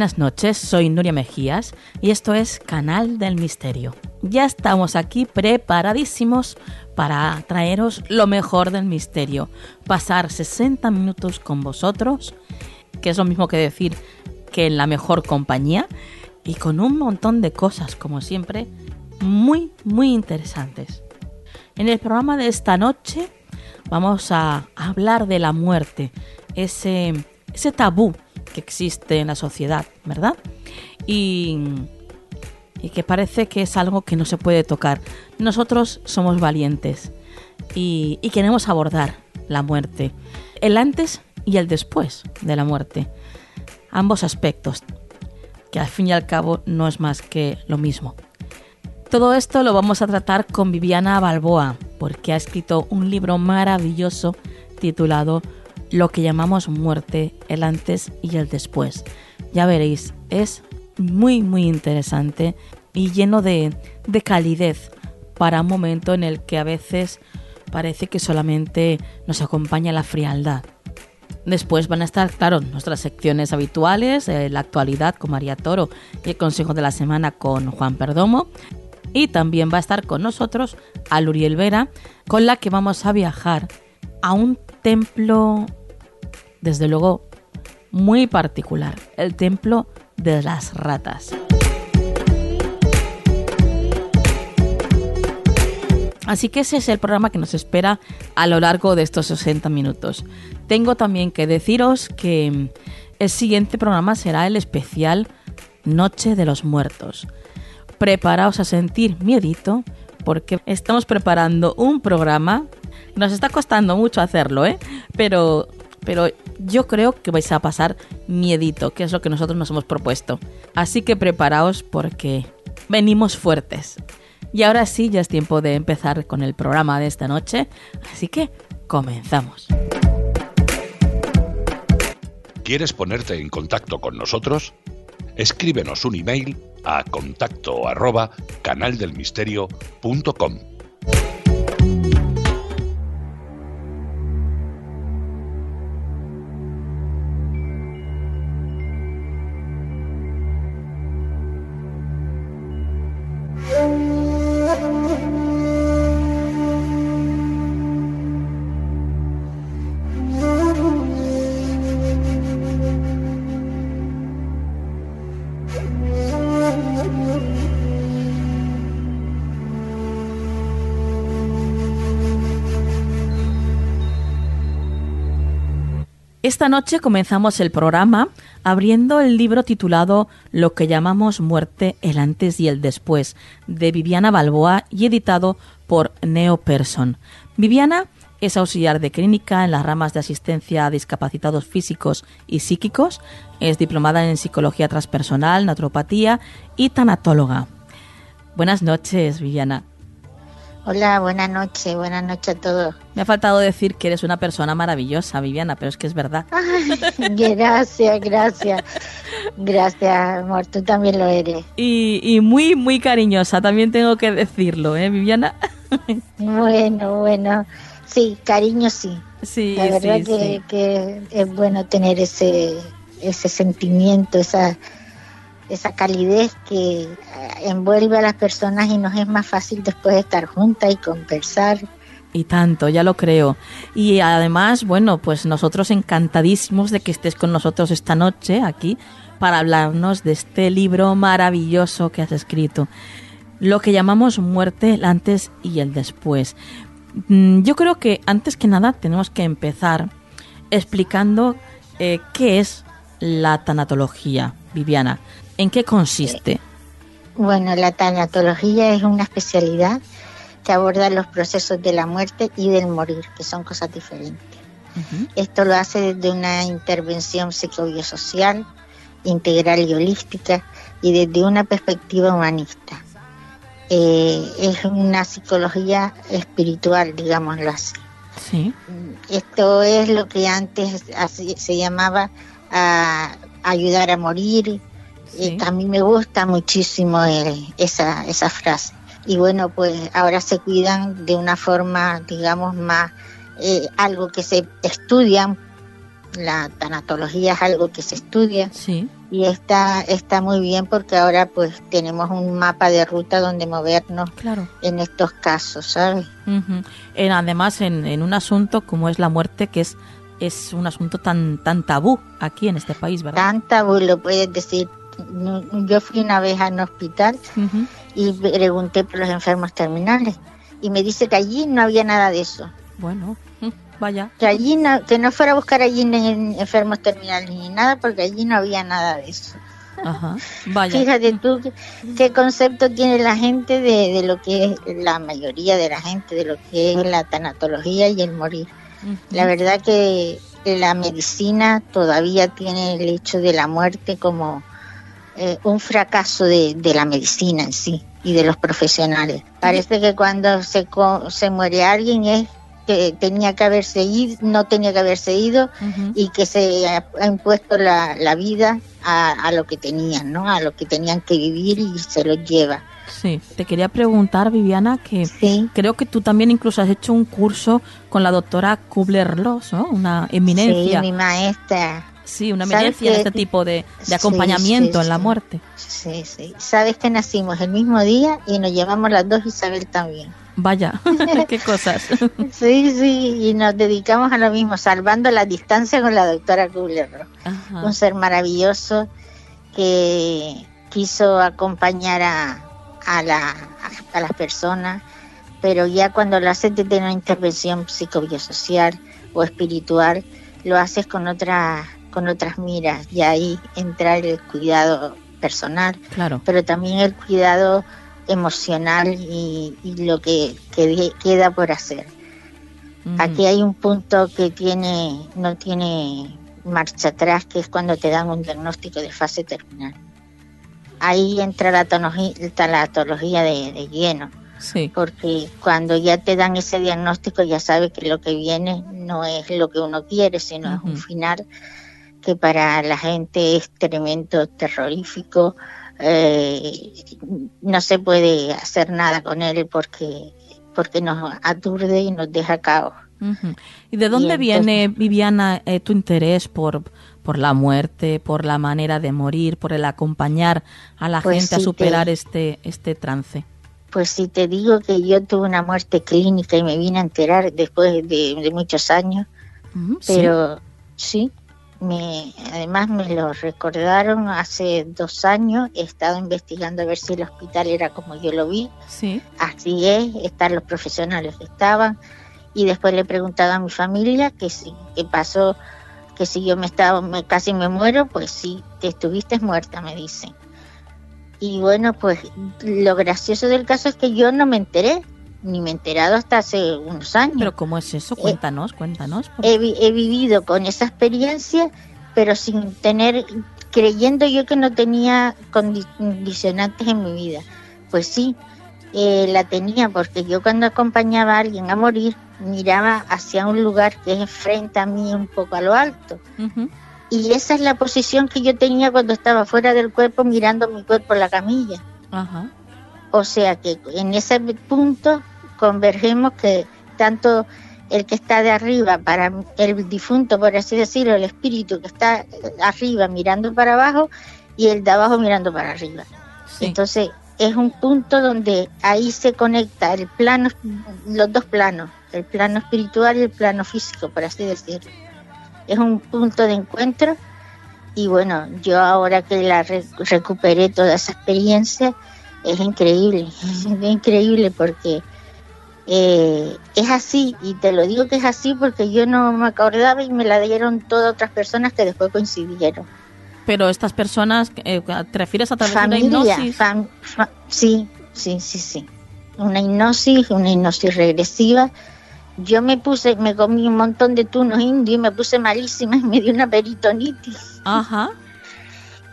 Buenas noches, soy Nuria Mejías y esto es Canal del Misterio. Ya estamos aquí preparadísimos para traeros lo mejor del misterio, pasar 60 minutos con vosotros, que es lo mismo que decir que en la mejor compañía, y con un montón de cosas, como siempre, muy, muy interesantes. En el programa de esta noche vamos a hablar de la muerte, ese, ese tabú que existe en la sociedad, ¿verdad? Y, y que parece que es algo que no se puede tocar. Nosotros somos valientes y, y queremos abordar la muerte, el antes y el después de la muerte. Ambos aspectos, que al fin y al cabo no es más que lo mismo. Todo esto lo vamos a tratar con Viviana Balboa, porque ha escrito un libro maravilloso titulado lo que llamamos muerte, el antes y el después. Ya veréis, es muy muy interesante y lleno de, de calidez para un momento en el que a veces parece que solamente nos acompaña la frialdad. Después van a estar, claro, nuestras secciones habituales, eh, la actualidad con María Toro y el consejo de la semana con Juan Perdomo. Y también va a estar con nosotros Aluriel Vera, con la que vamos a viajar a un templo desde luego muy particular, el templo de las ratas. Así que ese es el programa que nos espera a lo largo de estos 60 minutos. Tengo también que deciros que el siguiente programa será el especial Noche de los Muertos. Preparaos a sentir miedito porque estamos preparando un programa. Nos está costando mucho hacerlo, ¿eh? Pero pero yo creo que vais a pasar miedito, que es lo que nosotros nos hemos propuesto. Así que preparaos porque venimos fuertes. Y ahora sí, ya es tiempo de empezar con el programa de esta noche, así que comenzamos. ¿Quieres ponerte en contacto con nosotros? Escríbenos un email a contacto. Esta noche comenzamos el programa abriendo el libro titulado Lo que llamamos muerte, el antes y el después, de Viviana Balboa y editado por Neo Person. Viviana es auxiliar de clínica en las ramas de asistencia a discapacitados físicos y psíquicos, es diplomada en psicología transpersonal, naturopatía y tanatóloga. Buenas noches, Viviana. Hola, buenas noches, buenas noches a todos. Me ha faltado decir que eres una persona maravillosa, Viviana, pero es que es verdad. gracias, gracias. Gracias, amor, tú también lo eres. Y, muy, muy cariñosa, también tengo que decirlo, ¿eh, Viviana? bueno, bueno. Sí, cariño sí. Sí, La verdad que, que es bueno tener ese, ese sentimiento, esa esa calidez que eh, envuelve a las personas y nos es más fácil después estar juntas y conversar. Y tanto, ya lo creo. Y además, bueno, pues nosotros encantadísimos de que estés con nosotros esta noche aquí para hablarnos de este libro maravilloso que has escrito. Lo que llamamos muerte, el antes y el después. Mm, yo creo que antes que nada tenemos que empezar explicando eh, qué es la tanatología, Viviana. ¿En qué consiste? Bueno, la tanatología es una especialidad que aborda los procesos de la muerte y del morir, que son cosas diferentes. Esto lo hace desde una intervención psicobiosocial, integral y holística y desde una perspectiva humanista. Eh, es una psicología espiritual, digámoslo así. Sí. Esto es lo que antes se llamaba ayudar a morir. Y a mí me gusta muchísimo esa, esa frase y bueno, pues ahora se cuidan de una forma, digamos, más eh, algo que se estudia, la tanatología es algo que se estudia sí. y está, está muy bien porque ahora pues tenemos un mapa de ruta donde movernos claro. en estos casos, ¿sabes? en, además en, en un asunto como es la muerte que es es un asunto tan tan tabú aquí en este país, ¿verdad? Tan tabú, lo puedes decir. Yo fui una vez a un hospital y pregunté por los enfermos terminales y me dice que allí no había nada de eso. Bueno, vaya. Que allí no, que no fuera a buscar allí en enfermos terminales ni nada porque allí no había nada de eso. Ajá, vaya. Fíjate tú qué, concepto tiene la gente de, de, lo que es la mayoría de la gente, de lo que es la tanatología y el morir. La verdad que la medicina todavía tiene el hecho de la muerte como eh, un fracaso de, de, la medicina en sí y de los profesionales. Parece que cuando se, se muere alguien es que tenía que haberse ido, no tenía que haberse ido y que se ha, impuesto la, la vida a, a, lo que tenían, ¿no? A lo que tenían que vivir y se lo lleva. Sí, te quería preguntar, Viviana, que sí. creo que tú también incluso has hecho un curso con la doctora Kubler-Ross, ¿no? Una eminencia. Sí, mi maestra. Sí, una eminencia en este tipo de, de acompañamiento sí, sí, en la muerte. Sí, sí. Sabes que nacimos el mismo día y nos llevamos las dos Isabel también. Vaya, qué cosas. sí, sí, y nos dedicamos a lo mismo, salvando la distancia con la doctora Kubler-Ross. Un ser maravilloso que quiso acompañar a, a, la, a, a las personas, pero ya cuando lo haces desde una intervención psicobiosocial o espiritual, lo haces con otra con otras miras y ahí entra el cuidado personal, claro. pero también el cuidado emocional y, y lo que, que, queda por hacer. Mm. Aquí hay un punto que tiene no tiene marcha atrás, que es cuando te dan un diagnóstico de fase terminal. Ahí entra la tanatología de, de lleno. Sí. Porque cuando ya te dan ese diagnóstico ya sabes que lo que viene no es lo que uno quiere, sino uh -huh. es un final que para la gente es tremendo, terrorífico. Eh, no se puede hacer nada con él porque, porque nos aturde y nos deja caos. Uh -huh. ¿Y de dónde y viene, entonces, Viviana, eh, tu interés por, por la muerte, por la manera de morir, por el acompañar a la pues gente a superar te, este, este trance? Pues si te digo que yo tuve una muerte clínica y me vine a enterar después de, de muchos años, uh -huh, pero sí, sí me, además me lo recordaron hace dos años, he estado investigando a ver si el hospital era como yo lo vi, sí. así es, están los profesionales que estaban, y después le he preguntado a mi familia que si que pasó, que si yo me estaba, me, casi me muero, pues sí, que estuviste muerta, me dicen. Y bueno, pues lo gracioso del caso es que yo no me enteré, ni me he enterado hasta hace unos años. ¿Pero cómo es eso? Cuéntanos, eh, cuéntanos. He, he, vivido con esa experiencia, pero sin tener, creyendo yo que no tenía condicionantes en mi vida. Pues sí, eh, la tenía, porque yo cuando acompañaba a alguien a morir, miraba hacia un lugar que es frente a mí, un poco a lo alto. Uh -huh. Y esa es la posición que yo tenía cuando estaba fuera del cuerpo, mirando mi cuerpo en la camilla. Uh -huh. O sea que en ese punto convergemos que tanto el que está de arriba para el difunto, por así decirlo, el espíritu que está arriba mirando para abajo, y el de abajo mirando para arriba. Entonces es un punto donde ahí se conecta el plano, los dos planos, el plano espiritual y el plano físico, por así decirlo. Es un punto de encuentro y bueno, yo ahora que la recuperé toda esa experiencia, es increíble, es increíble porque eh, es así, y te lo digo que es así porque yo no me acordaba y me la dieron todas otras personas que después coincidieron. Pero estas personas, eh, ¿te refieres a través de una hipnosis? sí, sí, sí, sí. Una hipnosis, una hipnosis regresiva. Yo me puse, me comí un montón de tunos indios y me puse malísima y me dio una peritonitis. Ajá.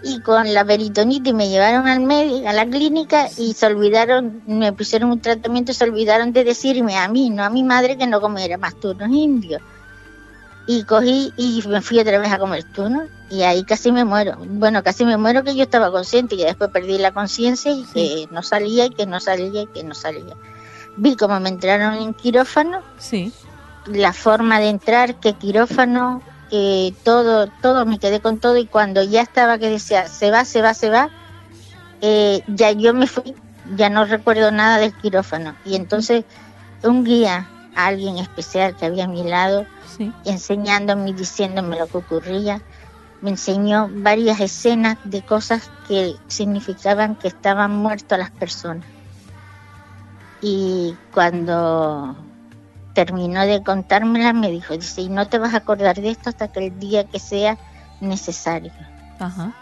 Y con la peritonitis me llevaron al médico, a la clínica y se olvidaron, me pusieron un tratamiento y se olvidaron de decirme a mí, no a mi madre, que no comiera más tunos indios y cogí y me fui otra vez a comer tuno y ahí casi me muero. Bueno, casi me muero que yo estaba consciente y después perdí la conciencia y que no salía y que no salía y que no salía. Vi cómo me entraron en quirófano. Sí. La forma de entrar, que quirófano, que todo, todo, me quedé con todo y cuando ya estaba que decía, se va, se va, se va, eh, ya yo me fui, ya no recuerdo nada del quirófano. Y entonces un guía, alguien especial que había a mi lado, enseñándome y diciéndome lo que ocurría. Me enseñó varias escenas de cosas que significaban que estaban muertas las personas. Y cuando terminó de contármela, me dijo, dice, y no te vas a acordar de esto hasta que el día que sea necesario. Ajá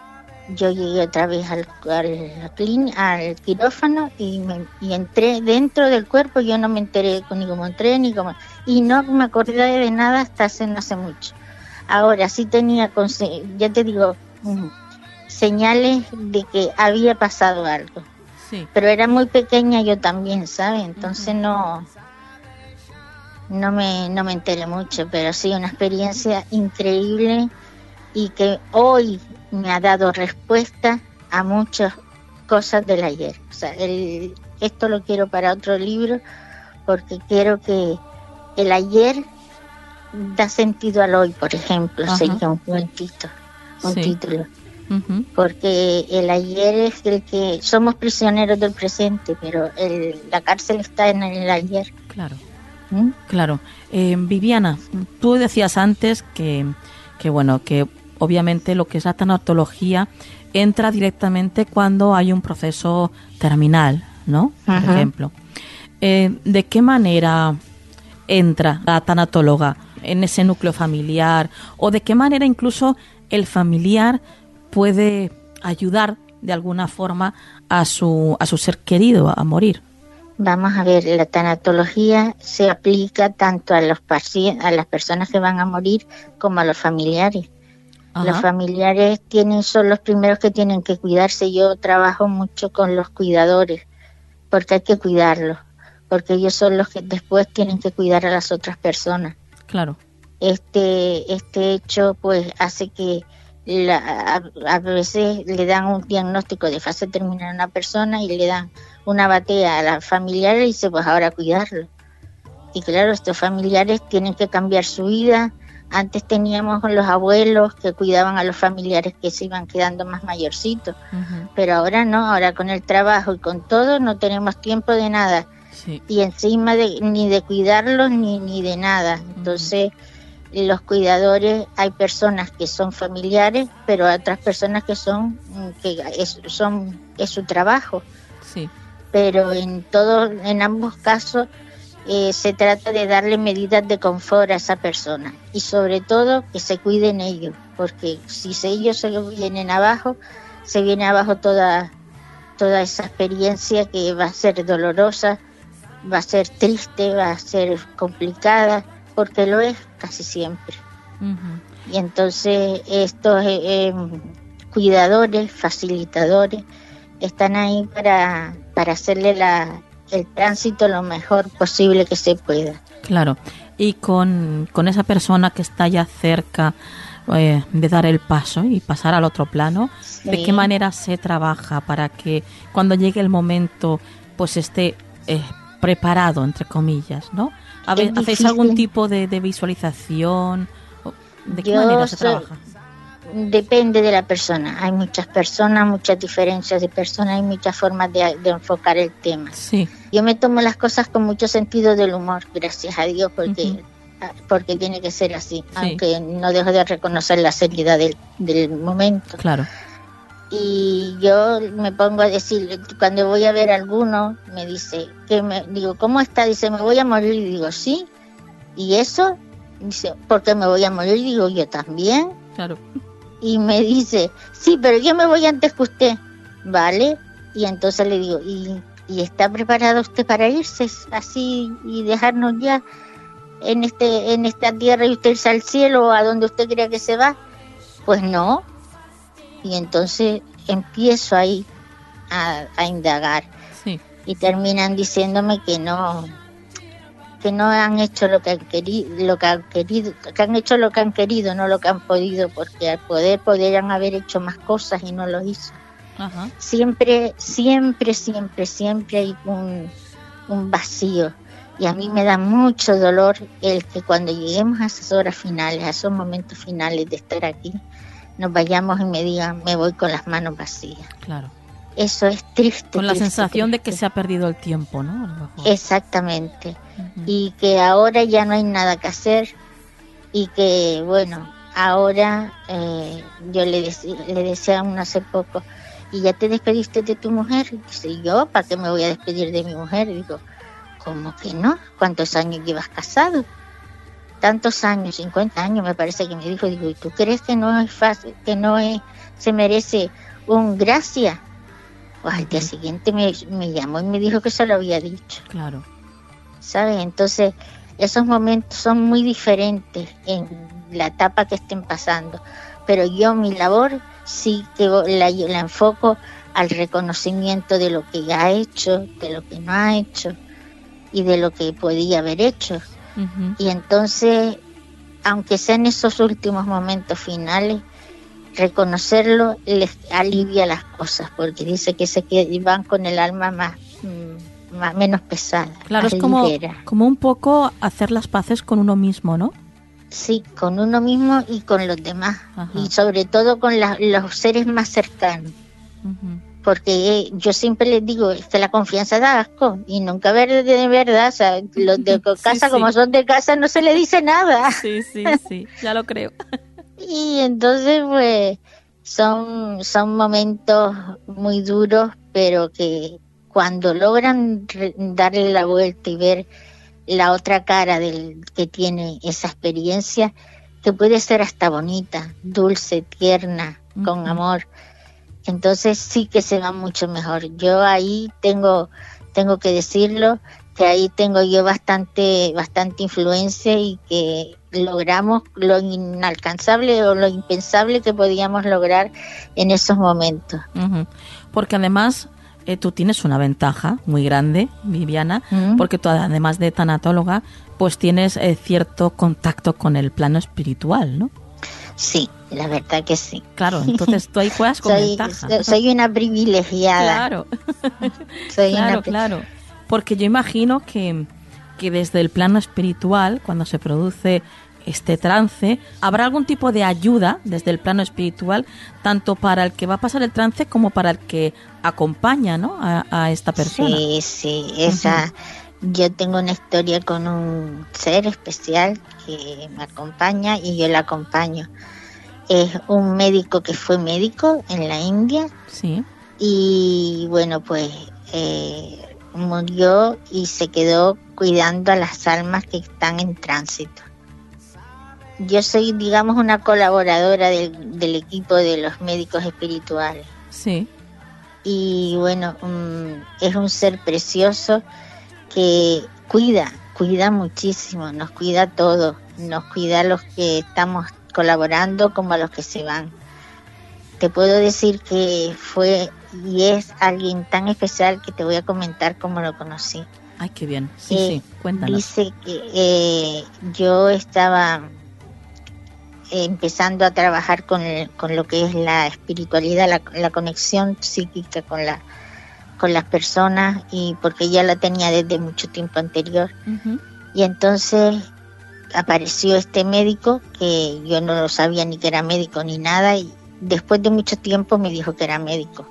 yo llegué otra vez al, al, al quirófano y, me, y entré dentro del cuerpo, yo no me enteré ni cómo entré, ni cómo... Y no me acordé de nada hasta hace no hace mucho. Ahora sí tenía, ya te digo, mm, señales de que había pasado algo. Sí. Pero era muy pequeña yo también, ¿sabes? Entonces no no me, no me enteré mucho, pero sí, una experiencia increíble y que hoy me ha dado respuesta a muchas cosas del ayer. O sea, esto lo quiero para otro libro porque quiero que el ayer da sentido al hoy, por ejemplo, sería un buen título. Un título. Porque el ayer es el que somos prisioneros del presente, pero el, la cárcel está en el ayer. Claro. ¿Mm? Claro. Eh, Viviana, tú decías antes que, que bueno, que obviamente lo que es la tanatología entra directamente cuando hay un proceso terminal, ¿no? Por ejemplo. Eh, ¿De qué manera entra la tanatóloga en ese núcleo familiar? ¿O de qué manera incluso el familiar puede ayudar de alguna forma a su, a su ser querido a morir? Vamos a ver, la tanatología se aplica tanto a los a las personas que van a morir como a los familiares. Los familiares tienen, son los primeros que tienen que cuidarse. Yo trabajo mucho con los cuidadores, porque hay que cuidarlos, porque ellos son los que después tienen que cuidar a las otras personas. Claro. Este, este hecho pues hace que a, a, veces le dan un diagnóstico de fase terminal a una persona y le dan una batea a la familiar y dice pues ahora cuidarlo. Y claro, estos familiares tienen que cambiar su vida, antes teníamos los abuelos que cuidaban a los familiares que se iban quedando más mayorcitos, pero ahora no, ahora con el trabajo y con todo no tenemos tiempo de nada. Y encima de, ni de cuidarlos ni, ni de nada. Entonces, los cuidadores, hay personas que son familiares, pero otras personas que son, que es, son, es su trabajo. Sí. Pero en todo, en ambos casos, eh, se trata de darle medidas de confort a esa persona y sobre todo que se cuiden ellos, porque si ellos se vienen abajo, se viene abajo toda, toda esa experiencia que va a ser dolorosa, va a ser triste, va a ser complicada, porque lo es casi siempre. Y entonces estos eh, em, cuidadores, facilitadores, están ahí para, para hacerle la, el tránsito lo mejor posible que se pueda. Claro, y con, esa persona que está ya cerca eh, de dar el paso y pasar al otro plano, ¿de qué manera se trabaja para que cuando llegue el momento pues esté eh, preparado, entre comillas, ¿no? ¿Hacéis algún tipo de, visualización? ¿De qué manera se trabaja? Depende de la persona. Hay muchas personas, muchas diferencias de personas, hay muchas formas de, enfocar el tema. Sí. Yo me tomo las cosas con mucho sentido del humor, gracias a Dios, porque, porque tiene que ser así, aunque no dejo de reconocer la seriedad del, del momento. Claro. Y yo me pongo a decir, cuando voy a ver a alguno, me dice, que me, digo, ¿cómo está? Dice, me voy a morir. Y digo, sí. ¿Y eso? Dice, porque me voy a morir. Digo, yo también. Claro y me dice, sí, pero yo me voy antes que usted, ¿vale? Y entonces le digo, ¿y, está preparado usted para irse así y dejarnos ya en, este, en esta tierra y usted irse al cielo a donde usted crea que se va? Pues no. Y entonces empiezo ahí a, a indagar. Y terminan diciéndome que no, que no han hecho lo que han querido, lo que han querido, que han hecho lo que han querido, no lo que han podido, porque al poder podrían haber hecho más cosas y no lo hizo. Siempre, siempre, siempre, siempre hay un, un vacío. Y a mí me da mucho dolor el que cuando lleguemos a esas horas finales, a esos momentos finales de estar aquí, nos vayamos y me digan, me voy con las manos vacías. Claro. Eso es triste. Con la sensación de que se ha perdido el tiempo, ¿no? Exactamente. Y que ahora ya no hay nada que hacer y que, bueno, ahora eh, yo le, le decía a uno hace poco, ¿y ya te despediste de tu mujer? Dice, ¿yo? ¿Para qué me voy a despedir de mi mujer? digo, ¿cómo que no? ¿Cuántos años llevas casado? Tantos años, 50 años me parece que me dijo, digo, ¿y tú crees que no es fácil, que no es, se merece un gracias? Pues al día siguiente me, llamó y me dijo que se lo había dicho. Claro. ¿Sabes? Entonces, esos momentos son muy diferentes en la etapa que estén pasando. Pero yo mi labor sí que la, la enfoco al reconocimiento de lo que ha hecho, de lo que no ha hecho y de lo que podía haber hecho. Y entonces, aunque sean esos últimos momentos finales, reconocerlo les alivia las cosas, porque dice que se van con el alma más, mm, más menos pesada. Claro, es como, como un poco hacer las paces con uno mismo, ¿no? Sí, con uno mismo y con los demás, y sobre todo con los seres más cercanos. Porque yo siempre les digo que la confianza da asco y nunca ver de verdad, o sea, los de casa como son de casa no se le dice nada. Sí, sí, sí, ya lo creo. Y entonces, pues, son, son momentos muy duros, pero que cuando logran darle la vuelta y ver la otra cara del que tiene esa experiencia, que puede ser hasta bonita, dulce, tierna, con amor, entonces sí que se va mucho mejor. Yo ahí tengo, tengo que decirlo, que ahí tengo yo bastante, bastante influencia y que logramos lo inalcanzable o lo impensable que podíamos lograr en esos momentos. Porque además eh, tú tienes una ventaja muy grande, Viviana, porque tú además de tanatóloga, pues tienes eh, cierto contacto con el plano espiritual, ¿no? Sí, la verdad que sí. Claro, entonces tú ahí juegas con soy, ventaja. Soy una privilegiada. Claro, claro, claro. Porque yo imagino que, que desde el plano espiritual, cuando se produce este trance, habrá algún tipo de ayuda desde el plano espiritual, tanto para el que va a pasar el trance como para el que acompaña ¿no? a, esta persona. Sí, sí, esa. Yo tengo una historia con un ser especial que me acompaña y yo la acompaño. Es un médico que fue médico en la India. Sí. Y bueno, pues eh, murió y se quedó cuidando a las almas que están en tránsito. Yo soy, digamos, una colaboradora del, equipo de los médicos espirituales. Sí. Y bueno, mm, es un ser precioso que cuida, cuida muchísimo, nos cuida todo, nos cuida a los que estamos colaborando como a los que se van. Te puedo decir que fue y es alguien tan especial que te voy a comentar cómo lo conocí. Ay, qué bien. Sí, sí, eh, cuéntanos. Dice que eh, yo estaba empezando a trabajar con, con, lo que es la espiritualidad, la, conexión psíquica con, la, con las personas, y porque ya la tenía desde mucho tiempo anterior. Y entonces apareció este médico que yo no lo sabía ni que era médico ni nada y después de mucho tiempo me dijo que era médico.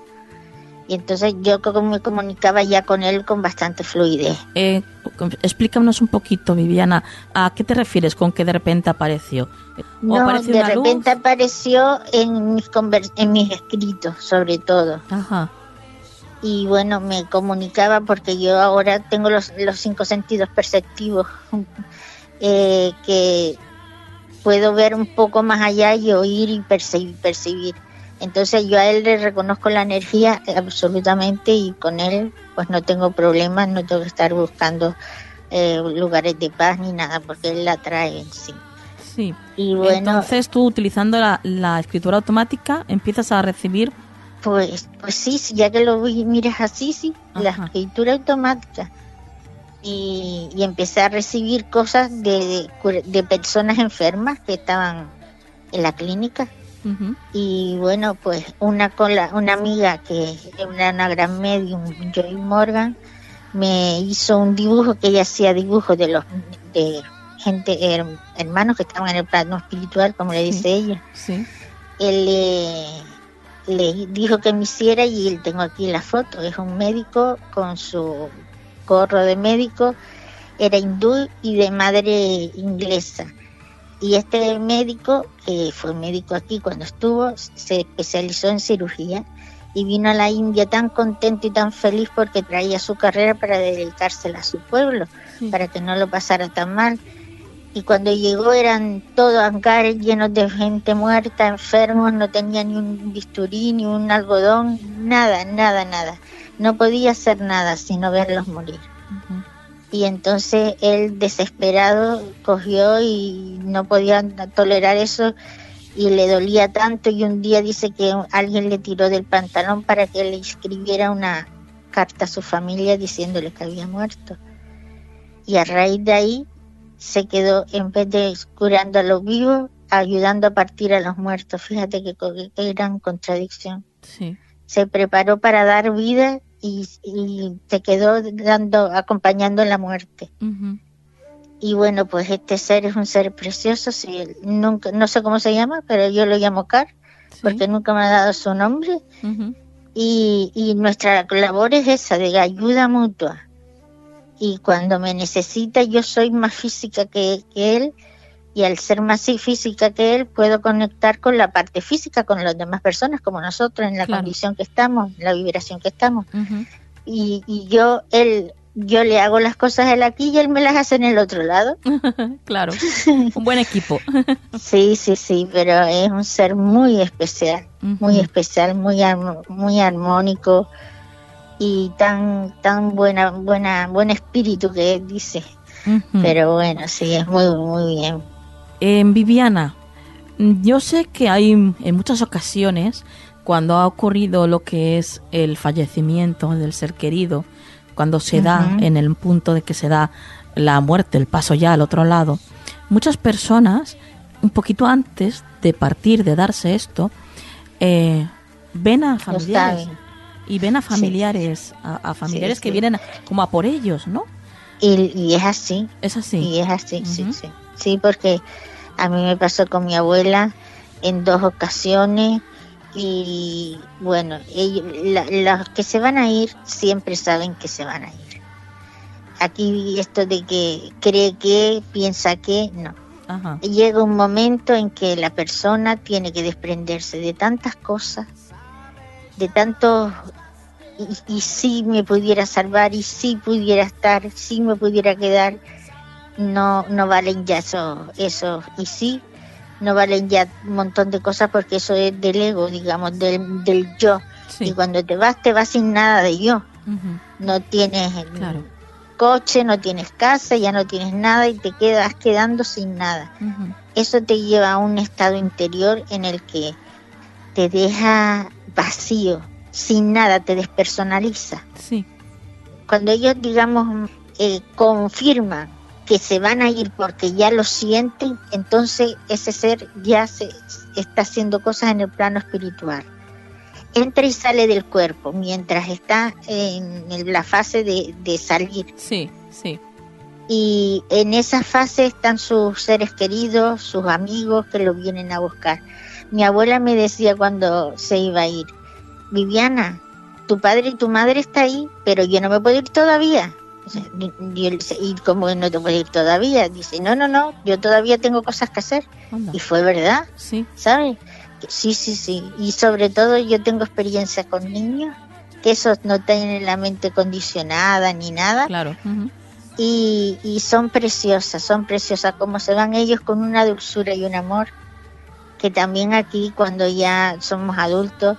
Y entonces yo me comunicaba ya con él con bastante fluidez. Eh, explícanos un poquito, Viviana, ¿a qué te refieres con que de repente apareció? No, de repente apareció en mis, en mis escritos, sobre todo. Ajá. Y bueno, me comunicaba porque yo ahora tengo los, los cinco sentidos perceptivos, eh, que puedo ver un poco más allá y oír y percibir. Entonces yo a él le reconozco la energía absolutamente y con él pues no tengo problemas, no tengo que estar buscando eh, lugares de paz ni nada porque él la trae en sí. Sí. Y bueno, Entonces tú utilizando la, escritura automática empiezas a recibir... Pues, pues sí, ya que lo miras así, sí, la escritura automática. Y, y, empecé a recibir cosas de, de personas enfermas que estaban en la clínica y bueno, pues una con la, una amiga que es una gran medium, Joy Morgan, me hizo un dibujo que ella hacía dibujos de los de gente hermanos que estaban en el plano espiritual, como le dice ella. Él le, dijo que me hiciera y tengo aquí la foto. Es un médico con su gorro de médico, era hindú y de madre inglesa y este médico, que fue médico aquí cuando estuvo, se especializó en cirugía y vino a la India tan contento y tan feliz porque traía su carrera para dedicársela a su pueblo, para que no lo pasara tan mal. Y cuando llegó eran todos hangares llenos de gente muerta, enfermos, no tenía ni un bisturí, ni un algodón, nada, nada, nada. No podía hacer nada sino verlos morir y entonces él desesperado cogió y no podía tolerar eso y le dolía tanto y un día dice que alguien le tiró del pantalón para que le escribiera una carta a su familia diciéndole que había muerto. Y a raíz de ahí se quedó, en vez de curando a los vivos, ayudando a partir a los muertos. Fíjate que, qué gran contradicción. Se preparó para dar vida y, se quedó dando, acompañando la muerte. Y bueno, pues este ser es un ser precioso, sí, nunca, no sé cómo se llama, pero yo lo llamo Car, porque nunca me ha dado su nombre. y, y nuestra labor es esa, de ayuda mutua. Y cuando me necesita, yo soy más física que, que él, y al ser más física que él, puedo conectar con la parte física, con las demás personas, como nosotros, en la condición que estamos, la vibración que estamos. y, y, yo, él, yo le hago las cosas él aquí y él me las hace en el otro lado. claro, un buen equipo. sí, sí, sí, pero es un ser muy especial, muy especial, muy, muy armónico y tan, tan buena, buena, buen espíritu que él dice. Pero bueno, sí, es muy, muy bien. Viviana, yo sé que hay en muchas ocasiones, cuando ha ocurrido lo que es el fallecimiento del ser querido, cuando se da en el punto de que se da la muerte, el paso ya al otro lado, muchas personas, un poquito antes de partir, de darse esto, eh, ven a familiares y ven a familiares, a, familiares que vienen como a por ellos, ¿no? Y, es así. Es así. Y es así, sí, sí. Sí, porque a mí me pasó con mi abuela en dos ocasiones y bueno, ellos, los que se van a ir siempre saben que se van a ir. Aquí esto de que cree que, piensa que, no. Llega un momento en que la persona tiene que desprenderse de tantas cosas, de tantos y, y si me pudiera salvar y si pudiera estar, si me pudiera quedar no, no valen ya eso, eso, y sí, no valen ya un montón de cosas porque eso es del ego, digamos, del, del yo. Y cuando te vas, te vas sin nada de yo. No tienes coche, no tienes casa, ya no tienes nada y te quedas quedando sin nada. Eso te lleva a un estado interior en el que te deja vacío, sin nada, te despersonaliza. Sí. Cuando ellos, digamos, eh, confirman que se van a ir porque ya lo sienten, entonces ese ser ya se está haciendo cosas en el plano espiritual. Entra y sale del cuerpo mientras está en la fase de, salir. Sí, sí. y en esa fase están sus seres queridos, sus amigos que lo vienen a buscar. Mi abuela me decía cuando se iba a ir, Viviana, tu padre y tu madre está ahí, pero yo no me puedo ir todavía. Y, como no te puedo ir todavía, dice, no, no, no, yo todavía tengo cosas que hacer. Y fue verdad, sí. ¿sabes? Sí, sí, sí. Y sobre todo yo tengo experiencia con niños, que esos no tienen la mente condicionada ni nada. Claro. y, y son preciosas, son preciosas, como se van ellos con una dulzura y un amor, que también aquí cuando ya somos adultos,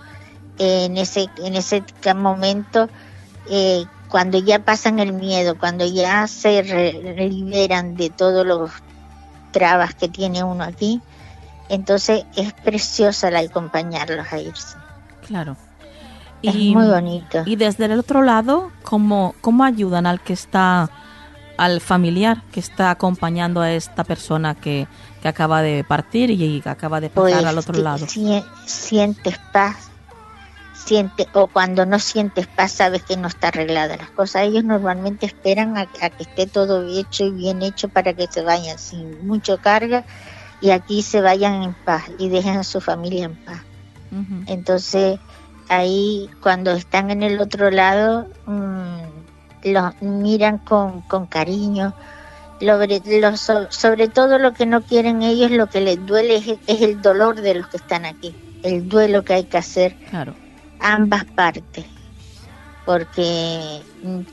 en ese, en ese momento, eh, cuando ya pasan el miedo, cuando ya se liberan de todos los trabas que tiene uno aquí, entonces es preciosa la acompañarlos a irse. Claro. Es muy bonito. Y desde el otro lado, ¿cómo, cómo ayudan al que está, al familiar que está acompañando a esta persona que, que acaba de partir y acaba de pasar pues al otro lado? sientes paz, siente o cuando no sientes paz sabes que no está arreglada las cosas. Ellos normalmente esperan a, que esté todo hecho y bien hecho para que se vayan sin mucho carga y aquí se vayan en paz y dejen a su familia en paz. Entonces ahí cuando están en el otro lado mmm, los miran con, con cariño. sobre todo lo que no quieren ellos, lo que les duele es, es el dolor de los que están aquí, el duelo que hay que hacer. Claro ambas partes, porque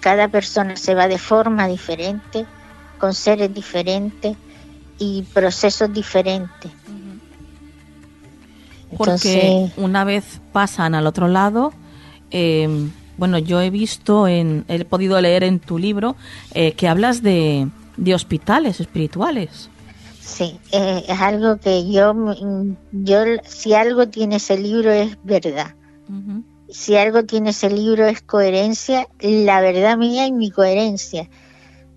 cada persona se va de forma diferente, con seres diferentes y procesos diferentes. Porque una vez pasan al otro lado, eh, bueno, yo he visto, en, he podido leer en tu libro eh, que hablas de, de hospitales espirituales. Sí, eh, es algo que yo, yo, si algo tiene ese libro es verdad. Si algo tiene ese libro es coherencia, la verdad mía y mi coherencia.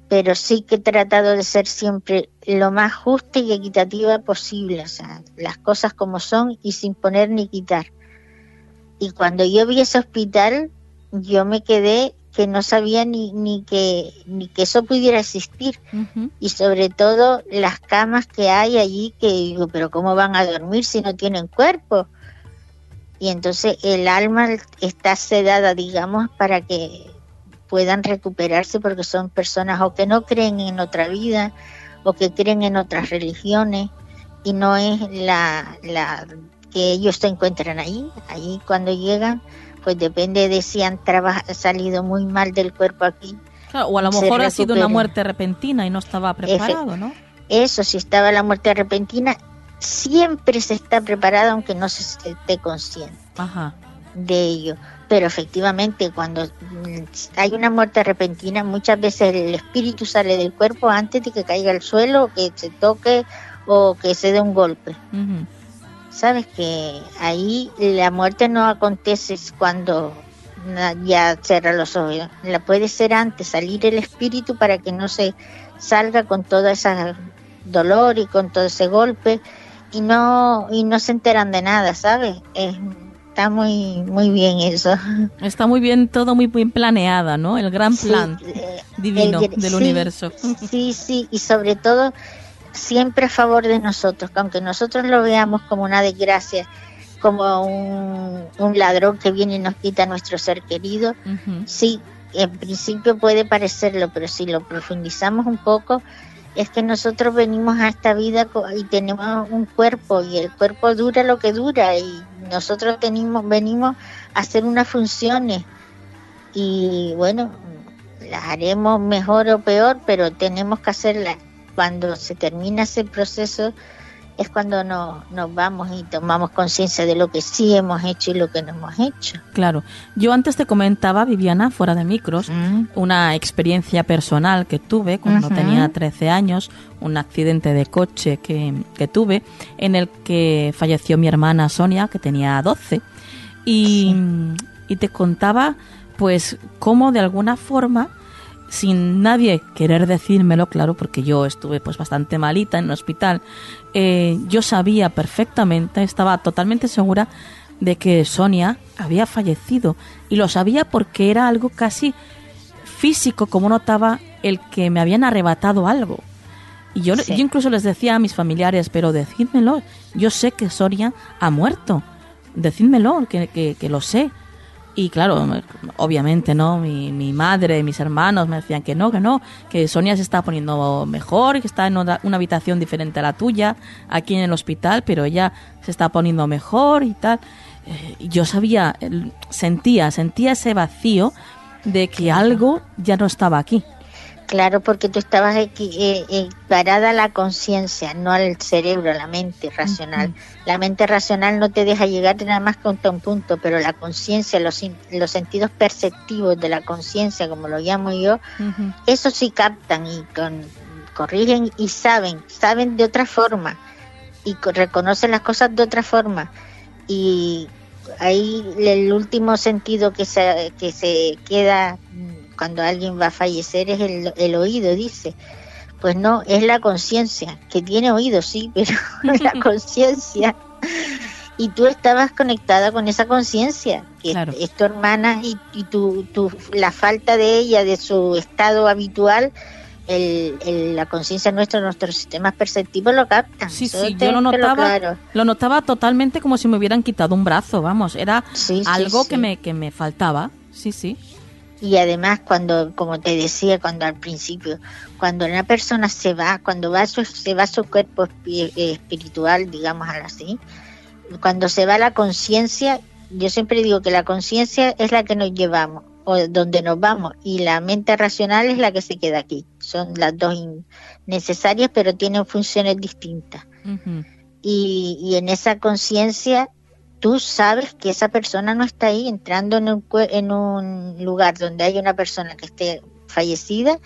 Pero sí que he tratado de ser siempre lo más justa y equitativa posible, o sea, las cosas como son y sin poner ni quitar. Y cuando yo vi ese hospital, yo me quedé que no sabía ni, ni que ni que eso pudiera existir y sobre todo las camas que hay allí que digo pero cómo van a dormir si no tienen cuerpo y entonces el alma está sedada, digamos, para que puedan recuperarse porque son personas o que no creen en otra vida o que creen en otras religiones y no es la, la que ellos se encuentran ahí. Ahí cuando llegan, pues depende de si han salido muy mal del cuerpo aquí. o a lo mejor ha sido una muerte repentina y no estaba preparado, ¿no? Eso, si estaba la muerte repentina, siempre se está preparado aunque no se esté consciente de ello. Pero efectivamente, cuando hay una muerte repentina, muchas veces el espíritu sale del cuerpo antes de que caiga al suelo, que se toque o que se dé un golpe. Sabes que ahí la muerte no acontece cuando ya cierra los ojos. La puede ser antes, salir el espíritu para que no se salga con todo ese dolor y con todo ese golpe y no y no se enteran de nada, ¿sabes? está muy muy bien eso. Está muy bien todo muy bien planeada, ¿no? El gran plan eh, divino del universo. Sí, sí, y sobre todo siempre a favor de nosotros, que aunque nosotros lo veamos como una desgracia, como un, un ladrón que viene y nos quita nuestro ser querido, sí, en principio puede parecerlo, pero si lo profundizamos un poco, es que nosotros venimos a esta vida y tenemos un cuerpo y el cuerpo dura lo que dura y nosotros venimos a hacer unas funciones y bueno, las haremos mejor o peor, pero tenemos que hacerlas. Cuando se termina ese proceso es cuando nos, nos vamos y tomamos conciencia de lo que sí hemos hecho y lo que no hemos hecho. Claro. Yo antes te comentaba, Viviana, fuera de micros, mm. una experiencia personal que tuve cuando tenía 13 años, un accidente de coche que, que, tuve, en el que falleció mi hermana Sonia, que tenía 12. Y, y te contaba, pues, cómo de alguna forma sin nadie querer decírmelo, claro, porque yo estuve pues bastante malita en el hospital, eh, yo sabía perfectamente, estaba totalmente segura de que Sonia había fallecido y lo sabía porque era algo casi físico, como notaba el que me habían arrebatado algo. Y yo, yo incluso les decía a mis familiares, pero decídmelo, yo sé que Soria ha muerto, decídmelo, que, que, que lo sé. Y claro, obviamente, ¿no? Mi, mi, madre, mis hermanos me decían que no, que no, que Sonia se está poniendo mejor, que está en una, habitación diferente a la tuya, aquí en el hospital, pero ella se está poniendo mejor y tal. Eh, yo sabía, sentía, sentía ese vacío de que algo ya no estaba aquí. Claro, porque tú estabas aquí, eh, eh, parada a la conciencia, no al cerebro, a la mente racional. La mente racional no te deja llegar nada más que a un punto, pero la conciencia, los, los sentidos perceptivos de la conciencia, como lo llamo yo, eso sí captan y con, corrigen y saben, saben de otra forma y reconocen las cosas de otra forma. Y ahí el último sentido que se, que se queda cuando alguien va a fallecer es el, el oído, dice. Pues no, es la conciencia, que tiene oído, sí, pero la conciencia. Y tú estabas conectada con esa conciencia, que es tu hermana y, y tu, tu, la falta de ella, de su estado habitual, el, la conciencia nuestra, nuestros sistemas perceptivos lo captan. Sí, sí, yo lo notaba, lo notaba totalmente como si me hubieran quitado un brazo, vamos, era algo que me que me faltaba. Sí, sí y además cuando como te decía cuando al principio cuando una persona se va cuando va su, se va su cuerpo eh, espiritual digamos así cuando se va la conciencia yo siempre digo que la conciencia es la que nos llevamos o donde nos vamos y la mente racional es la que se queda aquí. Son las dos necesarias pero tienen funciones distintas. Y, y en esa conciencia tú sabes que esa persona no está ahí entrando en un, en un lugar donde hay una persona que esté fallecida,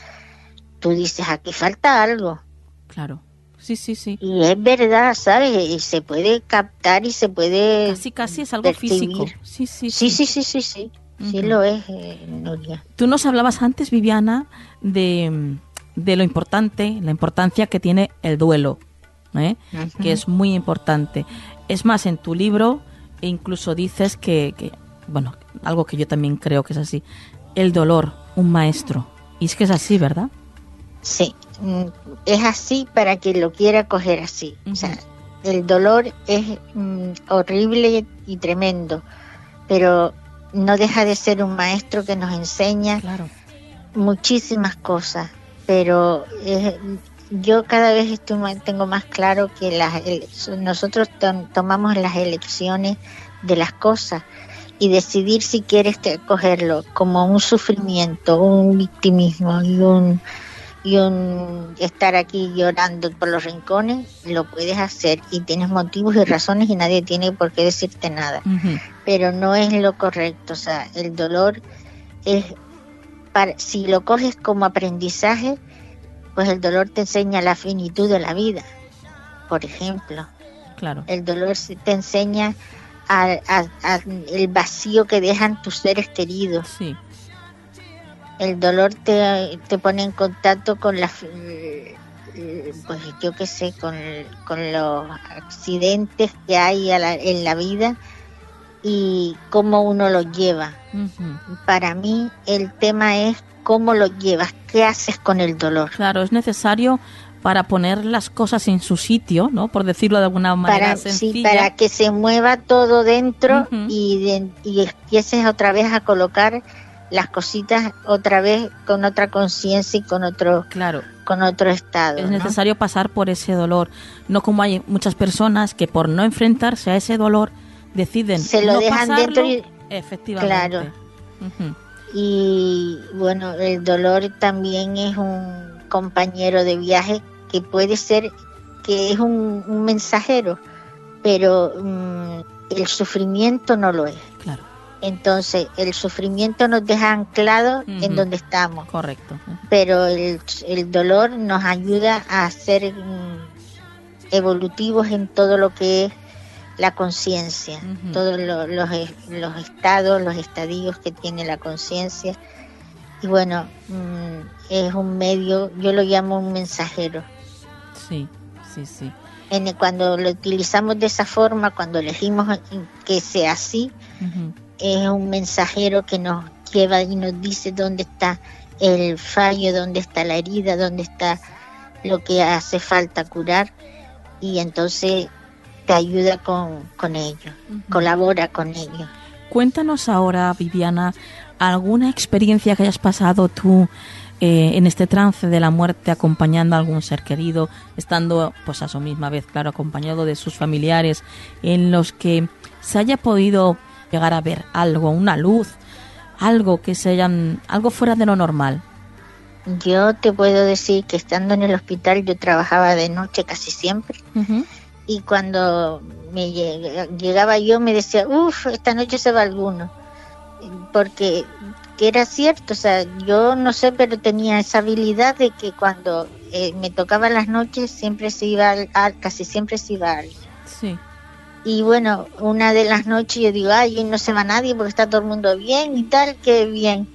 tú dices, aquí falta algo. Claro. Sí, sí, sí. Y es verdad, ¿sabes? Y se puede captar y se puede... Casi, casi es algo físico. Sí, sí, sí. Sí, sí, sí, sí, sí. lo es, eh, Tú nos hablabas antes, Viviana, de, de lo importante, la importancia que tiene el duelo, ¿eh? que es muy importante. Es más, en tu libro e incluso dices que, bueno, algo que yo también creo que es así, el dolor, un maestro. Y es que es así, ¿verdad? Sí, mm, es así para quien lo quiera coger así. O sea, el dolor es mm, horrible y tremendo, pero no deja de ser un maestro que nos enseña muchísimas cosas. Pero yo cada vez estoy tengo más claro que las, nosotros tomamos las elecciones de las cosas y decidir si quieres cogerlo como un sufrimiento, un victimismo y un y un estar aquí llorando por los rincones, lo puedes hacer y tienes motivos y razones y nadie tiene por qué decirte nada. Pero no es lo correcto, o sea, el dolor es para, si lo coges como aprendizaje, pues el dolor te enseña la finitud de la vida, por ejemplo. Claro. El dolor te enseña el vacío que dejan tus seres queridos. Sí. El dolor te, te pone en contacto con la pues yo qué sé, con, con los accidentes que hay en la vida y cómo uno los lleva. Para mí el tema es cómo lo llevas, qué haces con el dolor. Claro, es necesario para poner las cosas en su sitio, ¿no? Por decirlo de alguna manera para, sencilla. Sí, para que se mueva todo dentro y, y empieces otra vez a colocar las cositas otra vez con otra conciencia y con otro claro con otro estado es necesario pasar por ese dolor no como hay muchas personas que por no enfrentarse a ese dolor deciden se lo dejan dentro y efectivamente claro y bueno, el dolor también es un compañero de viaje que puede ser que es un, mensajero, pero mm, el sufrimiento no lo es. Claro. Entonces, el sufrimiento nos deja anclados en donde estamos. Correcto. Pero el, el dolor nos ayuda a ser mm, evolutivos en todo lo que es la conciencia, todos los, los, estados, los estadios que tiene la conciencia. Y bueno, mm, es un medio, yo lo llamo un mensajero. Sí, sí, sí. En cuando lo utilizamos de esa forma, cuando elegimos que sea así, es un mensajero que nos lleva y nos dice dónde está el fallo, dónde está la herida, dónde está lo que hace falta curar y entonces te ayuda con, con ello, colabora con ello. Cuéntanos ahora, Viviana, alguna experiencia que hayas pasado tú eh, en este trance de la muerte acompañando a algún ser querido, estando pues a su misma vez, claro, acompañado de sus familiares, en los que se haya podido llegar a ver algo, una luz, algo que se hayan, algo fuera de lo normal. Yo te puedo decir que estando en el hospital yo trabajaba de noche casi siempre y cuando me llegaba yo me decía, uff, esta noche se va alguno, porque era cierto, o sea, yo no sé, pero tenía esa habilidad de que cuando eh, me tocaba las noches siempre se iba, a, casi siempre se iba alguien. Sí. Y bueno, una de las noches yo digo, ay, no se va nadie porque está todo el mundo bien y tal, qué bien.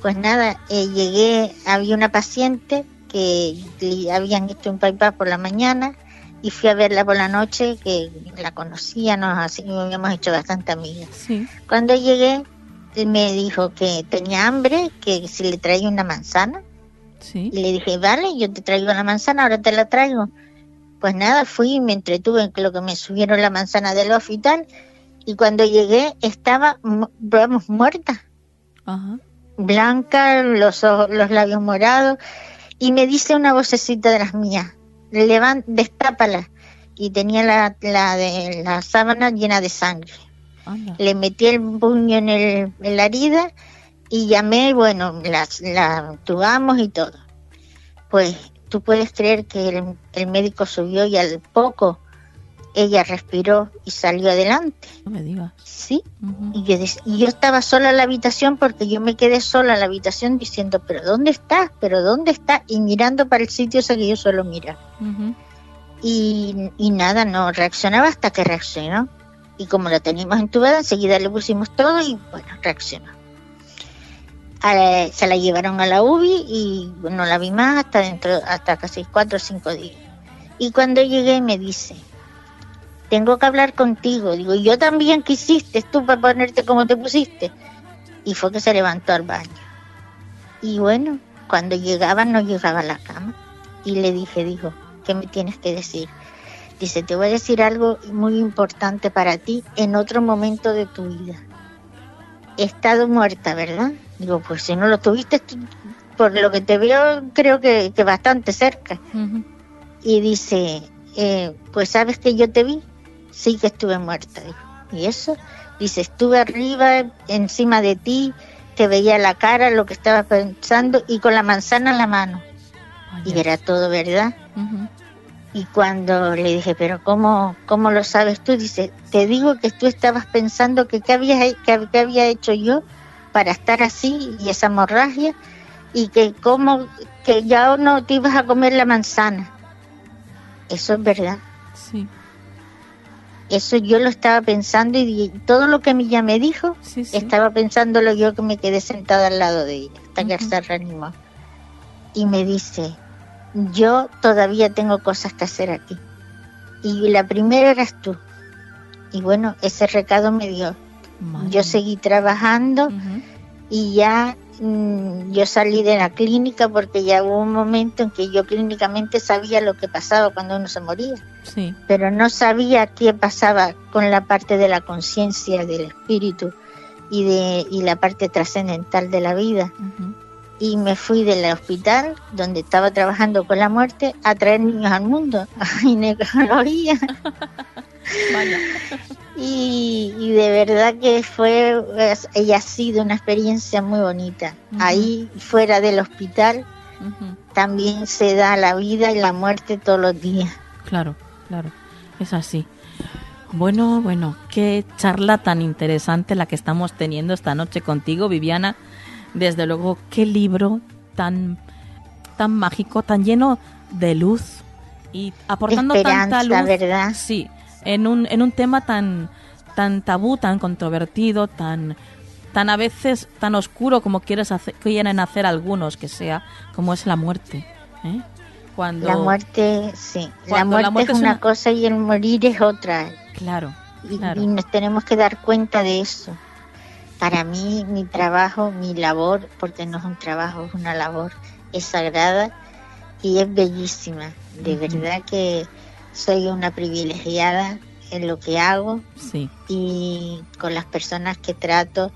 Pues nada, eh, llegué, había una paciente que le habían hecho un bypass por la mañana y fui a verla por la noche, que la conocía, nos así habíamos hecho bastante amigas. Sí. Cuando llegué, me dijo que tenía hambre, que si le traía una manzana. Sí. Y le dije, vale, yo te traigo la manzana, ahora te la traigo. Pues nada, fui y me entretuve en lo que me subieron la manzana del hospital y cuando llegué estaba, vamos, muerta. Ajá. Blanca, los, los labios morados y me dice una vocecita de las mías, levant, destápala. Y tenía la, la, de, la sábana llena de sangre. Le metí el puño en, el, en la herida y llamé, bueno, la, la tubamos y todo. Pues tú puedes creer que el, el, médico subió y al poco ella respiró y salió adelante. No me digas. Sí. y, yo, y, yo, estaba sola en la habitación porque yo me quedé sola en la habitación diciendo, pero ¿dónde está? ¿Pero dónde está? Y mirando para el sitio ese que yo suelo mirar. y, y nada, no reaccionaba hasta que reaccionó. Y como la teníamos entubada, enseguida le pusimos todo y bueno, reaccionó. se la llevaron a la UBI y no la vi más hasta dentro, hasta casi cuatro o cinco días. Y cuando llegué me dice, tengo que hablar contigo. Digo, yo también quisiste tú para ponerte como te pusiste. Y fue que se levantó al baño. Y bueno, cuando llegaba no llegaba a la cama. Y le dije, dijo, ¿qué me tienes que decir? Dice, te voy a decir algo muy importante para ti en otro momento de tu vida. He estado muerta, ¿verdad? Digo, pues si no lo tuviste, por lo que te veo, creo que, que bastante cerca. Y dice, eh, pues sabes que yo te vi, sí que estuve muerta. ¿y eso? Dice, estuve arriba, encima de ti, te veía la cara, lo que estaba pensando y con la manzana en la mano. y era todo verdad. Y cuando le dije, pero ¿cómo, ¿cómo lo sabes tú? Dice, te digo que tú estabas pensando que qué había, que, había hecho yo para estar así y esa hemorragia y que cómo, que ya no te ibas a comer la manzana. Eso es verdad. Eso yo lo estaba pensando y todo lo que ella me dijo, sí, sí. estaba pensándolo yo que me quedé sentada al lado de ella hasta que se reanimó. Y me dice, yo todavía tengo cosas que hacer aquí. Y la primera eras tú. Y bueno, ese recado me dio. Madre. Yo seguí trabajando Uh -huh. y ya yo salí de la clínica porque ya hubo un momento en que yo clínicamente sabía lo que pasaba cuando uno se moría, Sí. pero no sabía qué pasaba con la parte de la conciencia, del espíritu y, de, y la parte trascendental de la vida. Uh -huh. y me fui del hospital donde estaba trabajando con la muerte a traer niños al mundo, a ginecología. Vaya. Y, y, de verdad que fue, ella ha sido una experiencia muy bonita. Uh -huh. Ahí fuera del hospital Uh -huh. también se da la vida y la muerte todos los días. Claro, claro, es así. Bueno, bueno, qué charla tan interesante la que estamos teniendo esta noche contigo, Viviana. Desde luego, qué libro tan, tan mágico, tan lleno de luz y aportando Esperanza, tanta luz. ¿verdad? Sí, en un, en un tema tan, tan tabú, tan controvertido, tan, tan a veces tan oscuro como quieres hacer, quieren hacer algunos que sea, como es la muerte. ¿eh? Cuando, la muerte, sí. La muerte, la muerte, es una, una cosa y el morir es otra. Claro, y, claro. y nos tenemos que dar cuenta de eso para mí mi trabajo, mi labor, porque no es un trabajo, es una labor, es sagrada y es bellísima. De verdad que soy una privilegiada en lo que hago Sí. y con las personas que trato.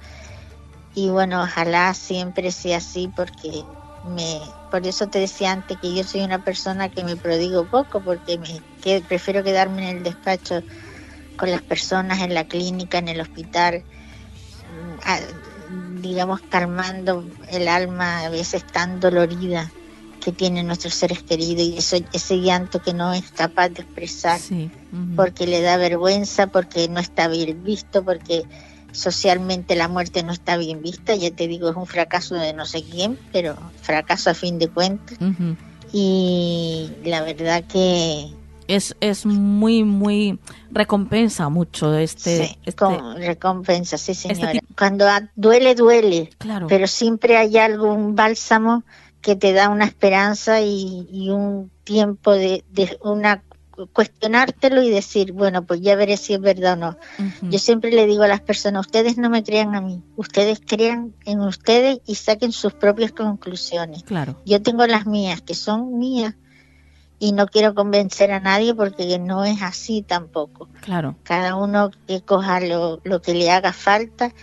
Y bueno, ojalá siempre sea así porque me por eso te decía antes que yo soy una persona que me prodigo poco porque me que prefiero quedarme en el despacho con las personas en la clínica, en el hospital, mm, a- digamos calmando el alma a veces tan dolorida que tienen nuestros seres queridos y eso, ese llanto que no es capaz de expresar Sí. porque le da vergüenza, porque no está bien visto, porque socialmente la muerte no está bien vista. Ya te digo, es un fracaso de no sé quién, pero fracaso a fin de cuentas. Y la verdad que Es, es muy, muy. recompensa mucho este. sí, este- con recompensa, sí señora. tipo- Cuando duele, duele, claro. pero siempre hay algún bálsamo que te da una esperanza y, y un tiempo de, de una cuestionártelo y decir, bueno, pues ya veré si es verdad o no. Yo siempre le digo a las personas, ustedes no me crean a mí, ustedes crean en ustedes y saquen sus propias conclusiones. Claro. Yo tengo las mías, que son mías, y no quiero convencer a nadie porque no es así tampoco. Claro. Cada uno que coja lo, lo que le haga falta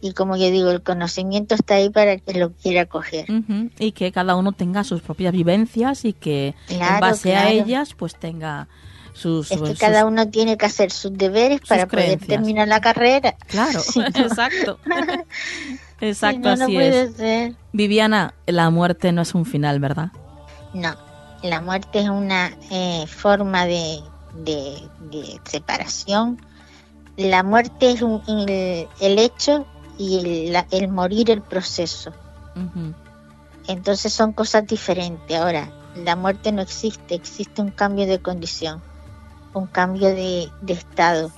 y como yo digo, el conocimiento está ahí para el que lo quiera coger. Y que cada uno tenga sus propias vivencias y que en Claro, base a ellas pues tenga sus... Es que sus- cada uno tiene que hacer sus deberes para poder terminar la carrera. Claro, Si no- exacto. Exacto, si no, no así puede es. ser. Viviana, la muerte no es un final, ¿verdad? No, la muerte es una eh, forma de, de- de separación. La muerte es un- el, el hecho y el, morir el proceso. Entonces son cosas diferentes. Ahora, la muerte no existe, existe un cambio de condición, un cambio de, de estado,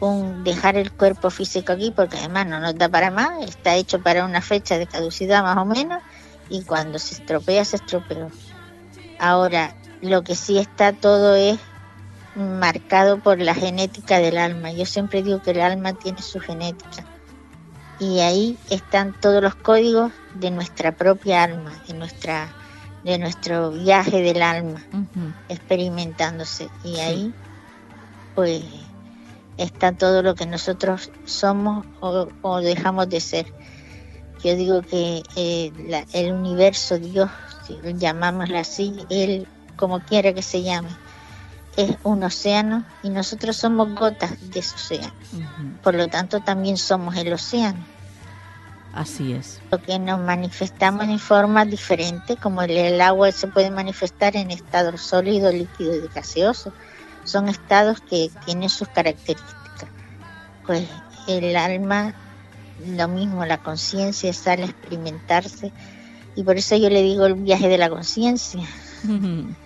un dejar el cuerpo físico aquí, porque además no nos da para más, está hecho para una fecha de caducidad más o menos, y cuando se estropea, se estropeó. Ahora, lo que sí está todo es marcado por la genética del alma. Yo siempre digo que el alma tiene su genética. Y ahí están todos los códigos de nuestra propia alma, de nuestra de nuestro viaje del alma experimentándose y Sí. ahí pues está todo lo que nosotros somos o, o dejamos de ser. Yo digo que eh, la- el universo, Dios, si lo llamámoslo así, él como quiera que se llame, es un océano y nosotros somos gotas de ese océano. Por lo tanto, también somos el océano. Así es. Lo que nos manifestamos en formas diferentes, como el, el agua se puede manifestar en estado sólido, líquido y gaseoso. Son estados que tienen sus características. Pues el alma, lo mismo, la conciencia sale a experimentarse. Y por eso yo le digo el viaje de la conciencia.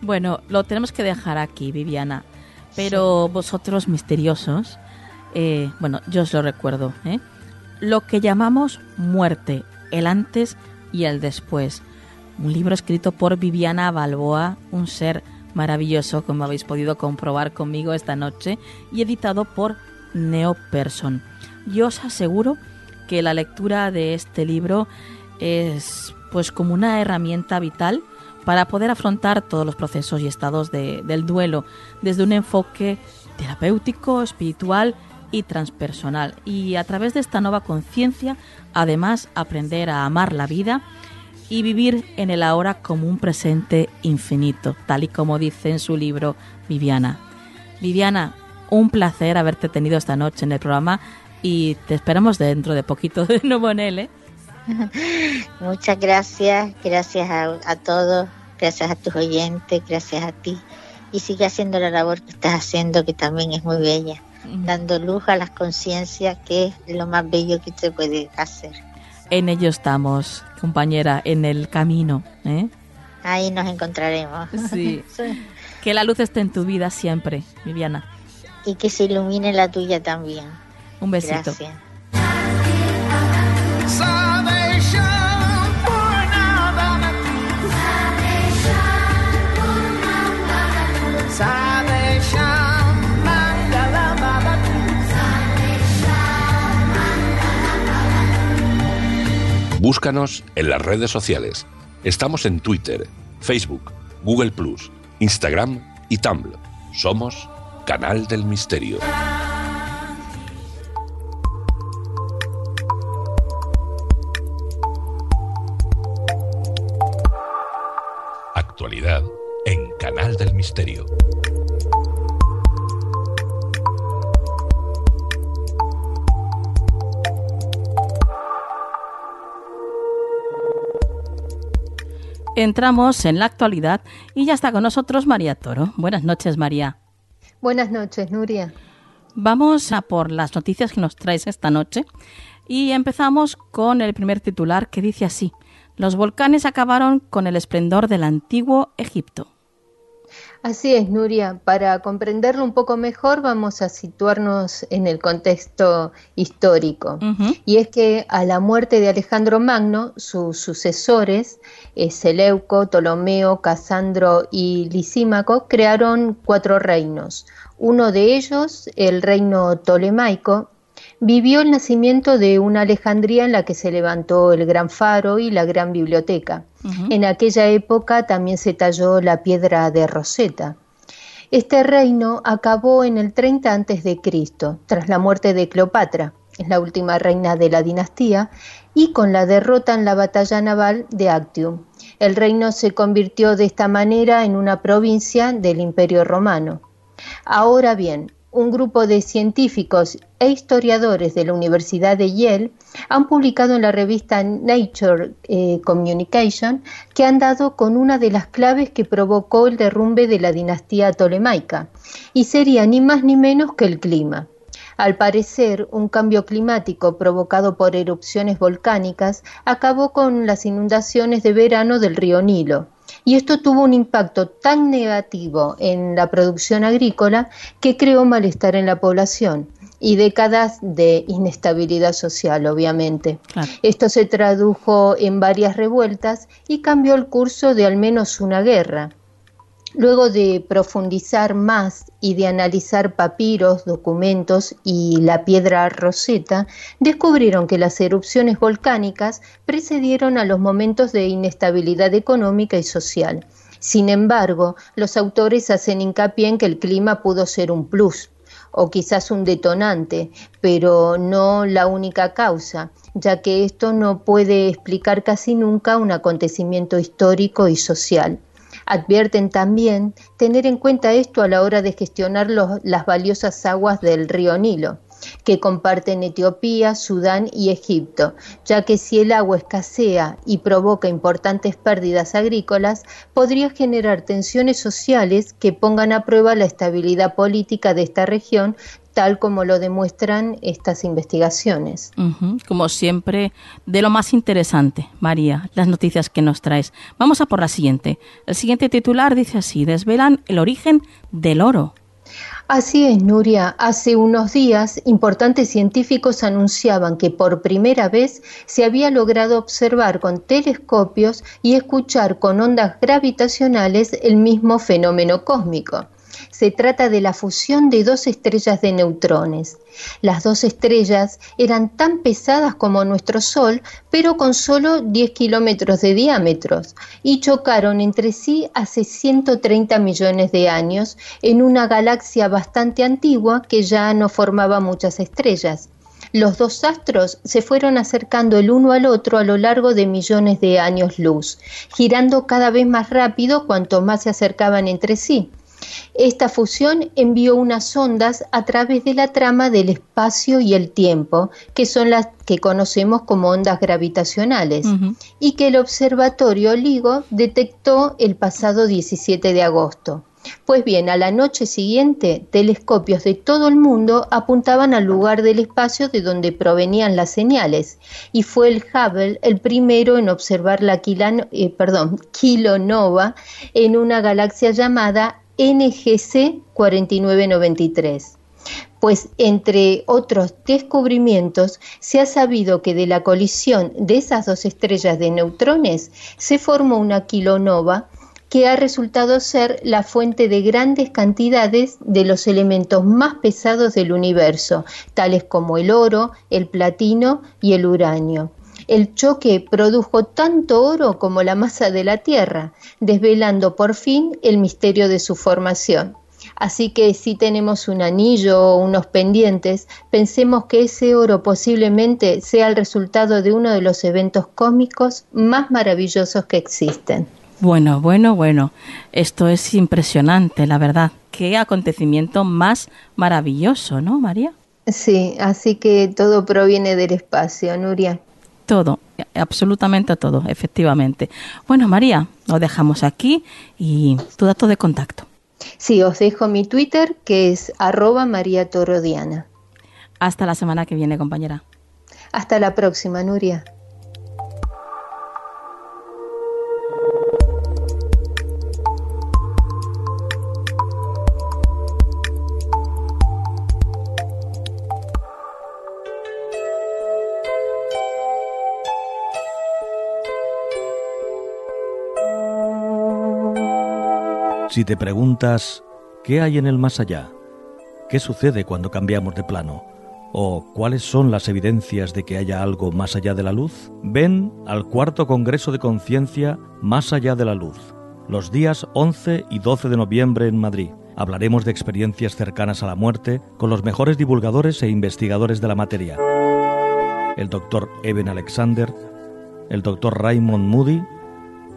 Bueno, lo tenemos que dejar aquí, Viviana. Pero vosotros misteriosos, eh, bueno, yo os lo recuerdo, ¿eh? Lo que llamamos muerte, el antes y el después. Un libro escrito por Viviana Balboa, un ser maravilloso, como habéis podido comprobar conmigo esta noche, y editado por Neoperson. Yo os aseguro que la lectura de este libro es pues como una herramienta vital para poder afrontar todos los procesos y estados de- del duelo desde un enfoque terapéutico, espiritual y transpersonal. Y a través de esta nueva conciencia, además, aprender a amar la vida y vivir en el ahora como un presente infinito, tal y como dice en su libro Viviana. Viviana, un placer haberte tenido esta noche en el programa y te esperamos dentro de poquito de nuevo en él. ¿eh? Muchas gracias, gracias a, a todos, gracias a tus oyentes, gracias a ti. Y sigue haciendo la labor que estás haciendo, que también es muy bella, dando luz a las conciencias, que es lo más bello que se puede hacer. En ello estamos, compañera, en el camino. ¿eh? Ahí nos encontraremos. Sí. Que la luz esté en tu vida siempre, Viviana. y que se ilumine la tuya también. Un besito. Gracias. Búscanos en las redes sociales. Estamos en Twitter, Facebook, Google Instagram y Tumblr. Somos Canal del Misterio. Entramos en la actualidad y ya está con nosotros María Toro. Buenas noches, María. Buenas noches, Nuria. Vamos a por las noticias que nos traes esta noche y empezamos con el primer titular que dice así. Los volcanes acabaron con el esplendor del antiguo Egipto. Así es, Nuria. Para comprenderlo un poco mejor vamos a situarnos en el contexto histórico. Y es que a la muerte de Alejandro Magno, sus sucesores, eh, Seleuco, Ptolomeo, Casandro y Lisímaco, crearon cuatro reinos. Uno de ellos, el reino tolemaico, vivió el nacimiento de una Alejandría en la que se levantó el gran faro y la gran biblioteca. En aquella época también se talló la piedra de Rosetta. Este reino acabó en el 30 a.C., tras la muerte de Cleopatra, es la última reina de la dinastía, y con la derrota en la batalla naval de Actium. El reino se convirtió de esta manera en una provincia del Imperio Romano. Ahora bien, un grupo de científicos e historiadores de la Universidad de Yale han publicado en la revista Nature eh, Communication que han dado con una de las claves que provocó el derrumbe de la dinastía tolemaica, y sería ni más ni menos que el clima. Al parecer, un cambio climático provocado por erupciones volcánicas acabó con las inundaciones de verano del río Nilo y esto tuvo un impacto tan negativo en la producción agrícola que creó malestar en la población y décadas de inestabilidad social, obviamente. Esto se tradujo en varias revueltas y cambió el curso de al menos una guerra. Luego de profundizar más y de analizar papiros, documentos y la piedra roseta, descubrieron que las erupciones volcánicas precedieron a los momentos de inestabilidad económica y social. Sin embargo, los autores hacen hincapié en que el clima pudo ser un plus o quizás un detonante, pero no la única causa, ya que esto no puede explicar casi nunca un acontecimiento histórico y social. Advierten también tener en cuenta esto a la hora de gestionar las valiosas aguas del río Nilo que comparten Etiopía, Sudán y Egipto, ya que si el agua escasea y provoca importantes pérdidas agrícolas, podría generar tensiones sociales que pongan a prueba la estabilidad política de esta región, tal como lo demuestran estas investigaciones. Como siempre, de lo más interesante, María, las noticias que nos traes. Vamos a por la siguiente. El siguiente titular dice así, desvelan el origen del oro. Así es, Nuria. Hace unos días, importantes científicos anunciaban que por primera vez se había logrado observar con telescopios y escuchar con ondas gravitacionales el mismo fenómeno cósmico. Se trata de la fusión de dos estrellas de neutrones. Las dos estrellas eran tan pesadas como nuestro Sol, pero con solo 10 kilómetros de diámetro, y chocaron entre sí hace 130 millones de años en una galaxia bastante antigua que ya no formaba muchas estrellas. Los dos astros se fueron acercando el uno al otro a lo largo de millones de años luz, girando cada vez más rápido cuanto más se acercaban entre sí. Esta fusión envió unas ondas a través de la trama del espacio y el tiempo, que son las que conocemos como ondas gravitacionales, y que el observatorio LIGO detectó el pasado 17 de agosto. Pues bien, a la noche siguiente, telescopios de todo el mundo apuntaban al lugar del espacio de donde provenían las señales, y fue el Hubble el primero en observar la eh, kilonova en una galaxia llamada NGC 4993 pues entre otros descubrimientos se ha sabido que de la colisión de esas dos estrellas de neutrones se formó una kilonova que ha resultado ser la fuente de grandes cantidades de los elementos más pesados del universo, tales como el oro, el platino y el uranio. El choque produjo tanto oro como la masa de la Tierra, desvelando por fin el misterio de su formación. Así que si tenemos un anillo o unos pendientes, pensemos que ese oro posiblemente sea el resultado de uno de los eventos cósmicos más maravillosos que existen. Bueno, bueno, bueno, esto es impresionante, la verdad. Qué acontecimiento más maravilloso, ¿no, María? Sí, así que todo proviene del espacio, Nuria. Todo, absolutamente todo, efectivamente. Bueno, María, lo dejamos aquí y tu dato de contacto. Sí, os dejo mi Twitter que es arroba María Torodiana. Hasta la semana que viene, compañera. Hasta la próxima, Nuria. Si te preguntas, ¿qué hay en el más allá? ¿Qué sucede cuando cambiamos de plano? ¿O cuáles son las evidencias de que haya algo más allá de la luz? Ven al cuarto Congreso de Conciencia Más allá de la luz, los días 11 y 12 de noviembre en Madrid. Hablaremos de experiencias cercanas a la muerte con los mejores divulgadores e investigadores de la materia. El doctor Eben Alexander, el doctor Raymond Moody,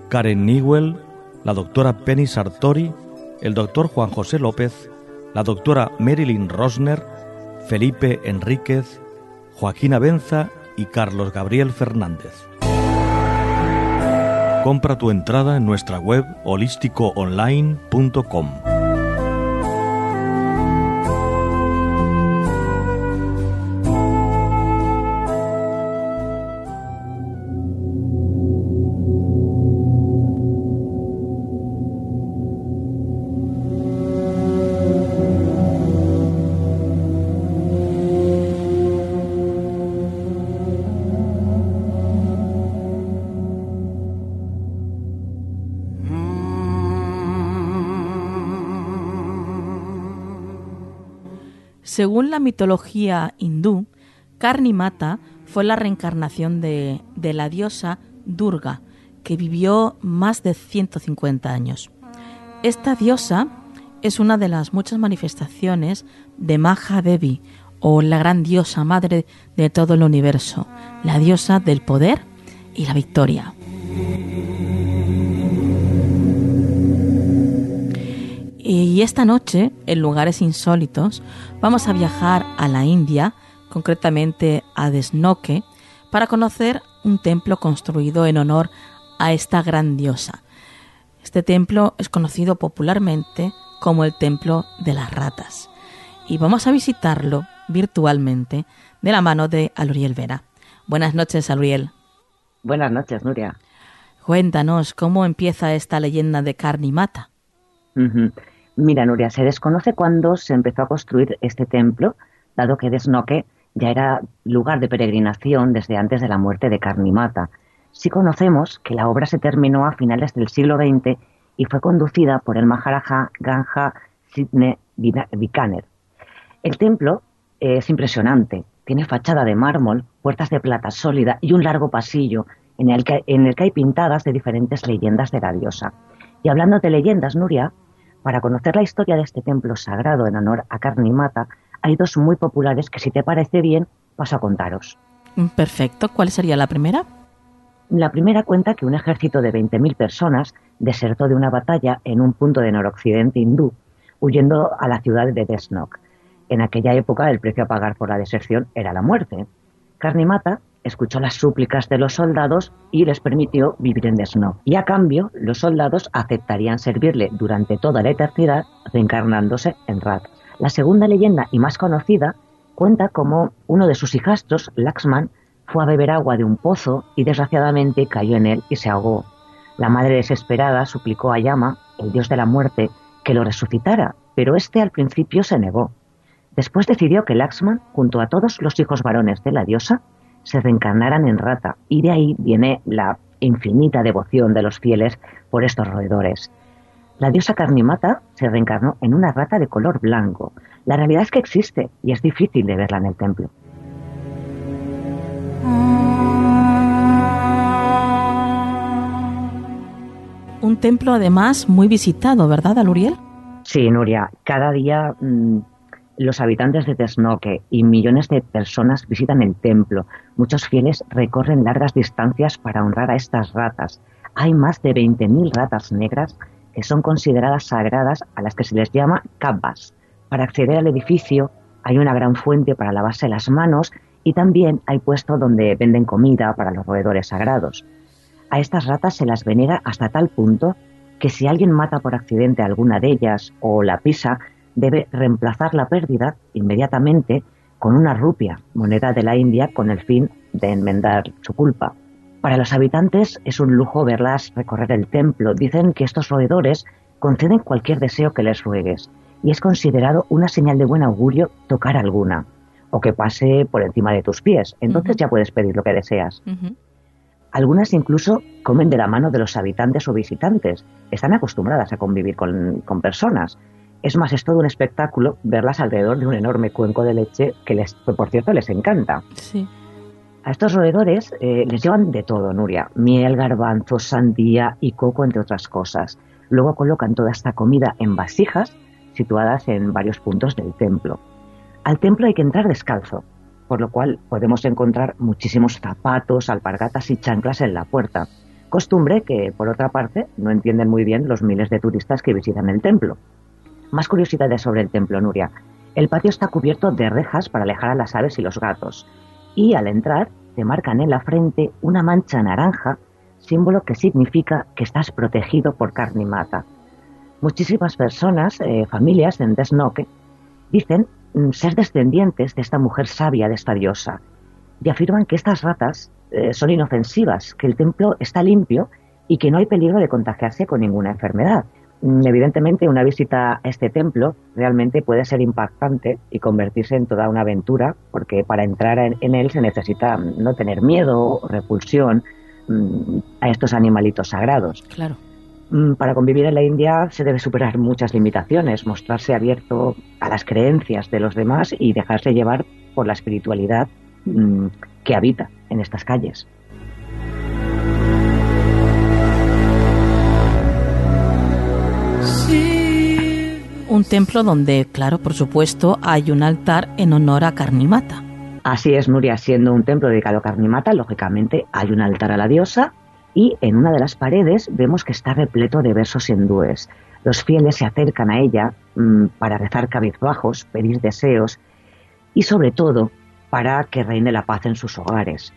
Karen Newell, la doctora Penny Sartori, el doctor Juan José López, la doctora Marilyn Rosner, Felipe Enríquez, Joaquín Abenza y Carlos Gabriel Fernández. Compra tu entrada en nuestra web holísticoonline.com. Según la mitología hindú, Karnimata fue la reencarnación de, de la diosa Durga, que vivió más de 150 años. Esta diosa es una de las muchas manifestaciones de Maha Devi, o la gran diosa madre de todo el universo, la diosa del poder y la victoria. Y esta noche, en lugares insólitos, vamos a viajar a la India, concretamente a Desnoque, para conocer un templo construido en honor a esta gran diosa. Este templo es conocido popularmente como el Templo de las Ratas. Y vamos a visitarlo virtualmente de la mano de Aluriel Vera. Buenas noches, Aluriel. Buenas noches, Nuria. Cuéntanos cómo empieza esta leyenda de Carnimata. Mira, Nuria, se desconoce cuándo se empezó a construir este templo, dado que Desnoque ya era lugar de peregrinación desde antes de la muerte de Carnimata. Sí conocemos que la obra se terminó a finales del siglo XX y fue conducida por el Maharaja Ganja Sidney Bikaner. El templo es impresionante, tiene fachada de mármol, puertas de plata sólida y un largo pasillo en el que hay pintadas de diferentes leyendas de la diosa. Y hablando de leyendas, Nuria, para conocer la historia de este templo sagrado en honor a Karnimata, hay dos muy populares que si te parece bien paso a contaros. Mm, perfecto. ¿Cuál sería la primera? La primera cuenta que un ejército de 20.000 personas desertó de una batalla en un punto de noroccidente hindú, huyendo a la ciudad de Desnok. En aquella época el precio a pagar por la deserción era la muerte. Karnimata escuchó las súplicas de los soldados y les permitió vivir en Desno. Y a cambio, los soldados aceptarían servirle durante toda la eternidad, reencarnándose en Rat. La segunda leyenda y más conocida cuenta cómo uno de sus hijastros, Laxman, fue a beber agua de un pozo y desgraciadamente cayó en él y se ahogó. La madre desesperada suplicó a Yama, el dios de la muerte, que lo resucitara, pero este al principio se negó. Después decidió que Laxman, junto a todos los hijos varones de la diosa, se reencarnaran en rata. Y de ahí viene la infinita devoción de los fieles por estos roedores. La diosa Carnimata se reencarnó en una rata de color blanco. La realidad es que existe y es difícil de verla en el templo. Un templo además muy visitado, ¿verdad, Aluriel? Sí, Nuria. Cada día mm, los habitantes de Tesnoque y millones de personas visitan el templo. Muchos fieles recorren largas distancias para honrar a estas ratas. Hay más de 20.000 ratas negras que son consideradas sagradas a las que se les llama kabbas. Para acceder al edificio hay una gran fuente para lavarse las manos y también hay puestos donde venden comida para los roedores sagrados. A estas ratas se las venera hasta tal punto que si alguien mata por accidente alguna de ellas o la pisa, debe reemplazar la pérdida inmediatamente con una rupia, moneda de la India, con el fin de enmendar su culpa. Para los habitantes es un lujo verlas recorrer el templo. Dicen que estos roedores conceden cualquier deseo que les ruegues y es considerado una señal de buen augurio tocar alguna o que pase por encima de tus pies. Entonces ya puedes pedir lo que deseas. Algunas incluso comen de la mano de los habitantes o visitantes. Están acostumbradas a convivir con, personas. Es más, es todo un espectáculo verlas alrededor de un enorme cuenco de leche que, les, por cierto, les encanta. A estos roedores eh, les llevan de todo, Nuria. Miel, garbanzos, sandía y coco, entre otras cosas. Luego colocan toda esta comida en vasijas situadas en varios puntos del templo. Al templo hay que entrar descalzo, por lo cual podemos encontrar muchísimos zapatos, alpargatas y chanclas en la puerta. Costumbre que, por otra parte, no entienden muy bien los miles de turistas que visitan el templo. Más curiosidades sobre el templo, Nuria. El patio está cubierto de rejas para alejar a las aves y los gatos. Y al entrar, te marcan en la frente una mancha naranja, símbolo que significa que estás protegido por Carnimata. Muchísimas personas, eh, familias en Desnoque, dicen Mm, ser descendientes de esta mujer sabia, de esta diosa, y afirman que estas ratas eh, son inofensivas, que el templo está limpio y que no hay peligro de contagiarse con ninguna enfermedad. Mm, evidentemente, una visita a este templo realmente puede ser impactante y convertirse en toda una aventura, porque para entrar en, él se necesita mm, no tener miedo o repulsión a estos animalitos sagrados. Claro. Mm, para convivir en la India se debe superar muchas limitaciones, mostrarse abierto a las creencias de los demás y dejarse llevar por la espiritualidad mm, que habita en estas calles. Un templo donde, claro, por supuesto, hay un altar en honor a Carnimata. Así es, Nuria, siendo un templo dedicado a Carnimata, lógicamente hay un altar a la diosa y en una de las paredes vemos que está repleto de versos hindúes. Los fieles se acercan a ella mm, para rezar cabizbajos, pedir deseos y sobre todo para que reine la paz en sus hogares.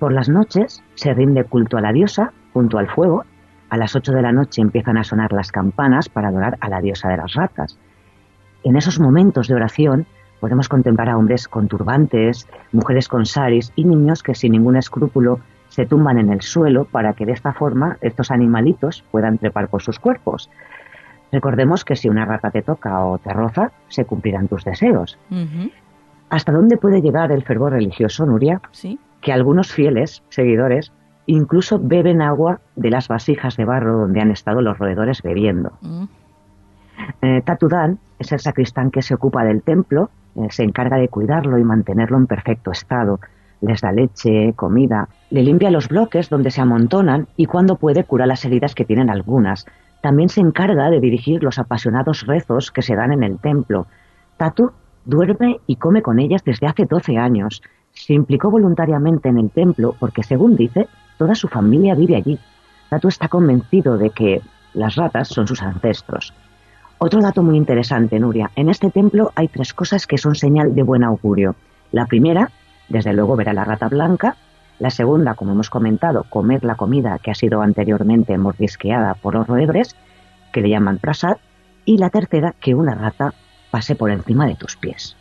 Por las noches se rinde culto a la diosa junto al fuego. A las 8 de la noche empiezan a sonar las campanas para adorar a la diosa de las ratas. En esos momentos de oración podemos contemplar a hombres con turbantes, mujeres con saris y niños que sin ningún escrúpulo se tumban en el suelo para que de esta forma estos animalitos puedan trepar por sus cuerpos. Recordemos que si una rata te toca o te roza, se cumplirán tus deseos. ¿Hasta dónde puede llegar el fervor religioso, Nuria? Sí. Que algunos fieles seguidores incluso beben agua de las vasijas de barro donde han estado los roedores bebiendo. Mm. Eh, Tatudán es el sacristán que se ocupa del templo, eh, se encarga de cuidarlo y mantenerlo en perfecto estado les da leche, comida, le limpia los bloques donde se amontonan y cuando puede cura las heridas que tienen algunas. También se encarga de dirigir los apasionados rezos que se dan en el templo. Tatu duerme y come con ellas desde hace 12 años. Se implicó voluntariamente en el templo porque, según dice, toda su familia vive allí. Tatu está convencido de que las ratas son sus ancestros. Otro dato muy interesante, Nuria. En este templo hay tres cosas que son señal de buen augurio. La primera desde luego ver a la rata blanca. La segunda, como hemos comentado, comer la comida que ha sido anteriormente mordisqueada por los roedores, que le llaman prasad. Y la tercera, que una rata pase por encima de tus pies.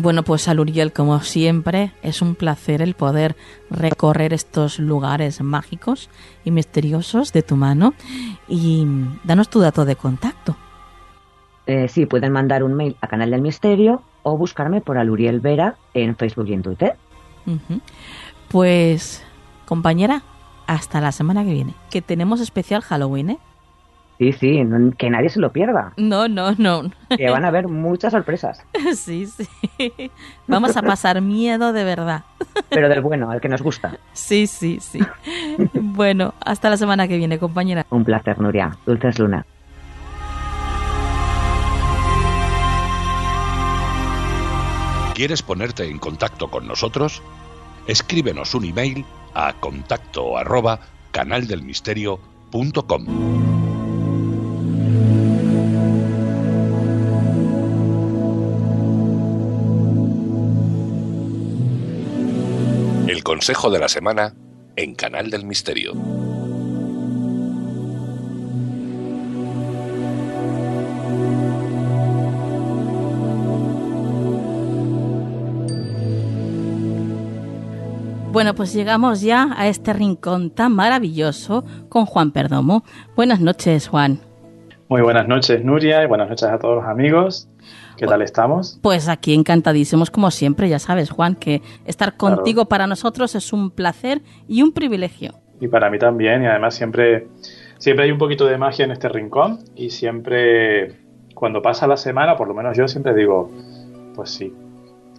Bueno, pues Aluriel, como siempre, es un placer el poder recorrer estos lugares mágicos y misteriosos de tu mano. Y danos tu dato de contacto. Eh, sí, pueden mandar un mail a Canal del Misterio o buscarme por Aluriel Vera en Facebook y en Twitter. Pues, compañera, hasta la semana que viene, que tenemos especial Halloween, ¿eh? Sí, sí, que nadie se lo pierda. No, no, no. Que van a haber muchas sorpresas. Sí, sí. Vamos a pasar miedo de verdad. pero del bueno, al que nos gusta. Sí, sí, sí. bueno, hasta la semana que viene, compañera. Un placer, Nuria. Dulces Luna. ¿Quieres ponerte en contacto con nosotros? Escríbenos un email a contacto arroba canaldelmisterio.com. consejo de la semana en Canal del Misterio. Bueno, pues llegamos ya a este rincón tan maravilloso con Juan Perdomo. Buenas noches, Juan. Muy buenas noches, Nuria, y buenas noches a todos los amigos. ¿Qué tal estamos? Pues aquí encantadísimos como siempre, ya sabes, Juan, que estar contigo para nosotros es un placer y un privilegio. Y para mí también, y además siempre, siempre hay un poquito de magia en este rincón y siempre cuando pasa la semana, por lo menos yo siempre digo, pues sí,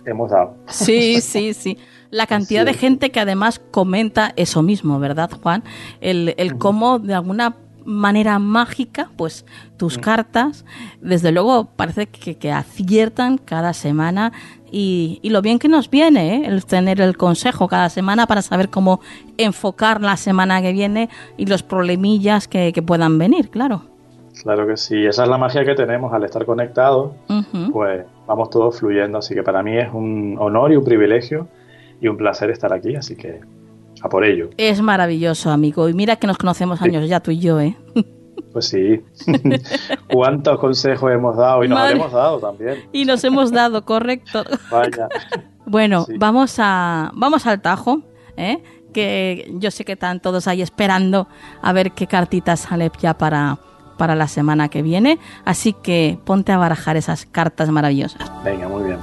hemos dado. Sí, sí, sí. La cantidad de gente que además comenta eso mismo, ¿verdad, Juan? El, el cómo de alguna manera mágica, pues tus cartas, desde luego parece que, aciertan cada semana y, lo bien que nos viene ¿eh? el tener el consejo cada semana para saber cómo enfocar la semana que viene y los problemillas que, puedan venir, claro. Claro que sí, esa es la magia que tenemos al estar conectados, pues vamos todos fluyendo, así que para mí es un honor y un privilegio y un placer estar aquí, así que a por ello. Es maravilloso, amigo. Y mira que nos conocemos años ya tú y yo, ¿eh? Pues sí. ¿Cuántos consejos hemos dado? Y nos hemos dado también. Y nos hemos dado, correcto. Vaya. Bueno, vamos, a, vamos al tajo, ¿eh? que yo sé que están todos ahí esperando a ver qué cartitas sale ya para, para la semana que viene. Así que ponte a barajar esas cartas maravillosas. Venga, muy bien.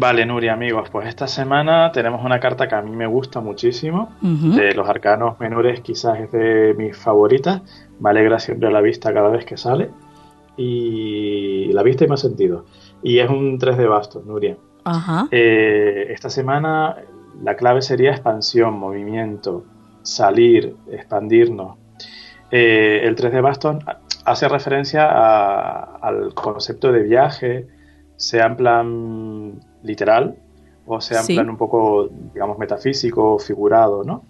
Vale, Nuria, amigos, pues esta semana tenemos una carta que a mí me gusta muchísimo. De los arcanos menores, quizás es de mis favoritas. Me alegra siempre la vista cada vez que sale. Y la vista y más sentido. Y es un 3 de bastos, Nuria. Eh, esta semana la clave sería expansión, movimiento, salir, expandirnos. Eh, el 3 de bastos hace referencia al concepto de viaje, sea en plan literal o sea en plan un poco, digamos, metafísico, figurado, ¿no?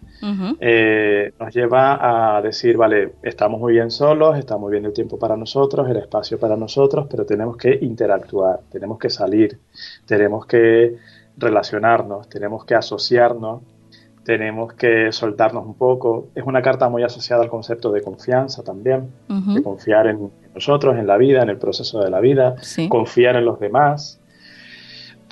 Eh, nos lleva a decir, vale, estamos muy bien solos, está muy bien el tiempo para nosotros, el espacio para nosotros, pero tenemos que interactuar, tenemos que salir, tenemos que relacionarnos, tenemos que asociarnos, tenemos que soltarnos un poco. Es una carta muy asociada al concepto de confianza también, de confiar en nosotros, en la vida, en el proceso de la vida, confiar en los demás.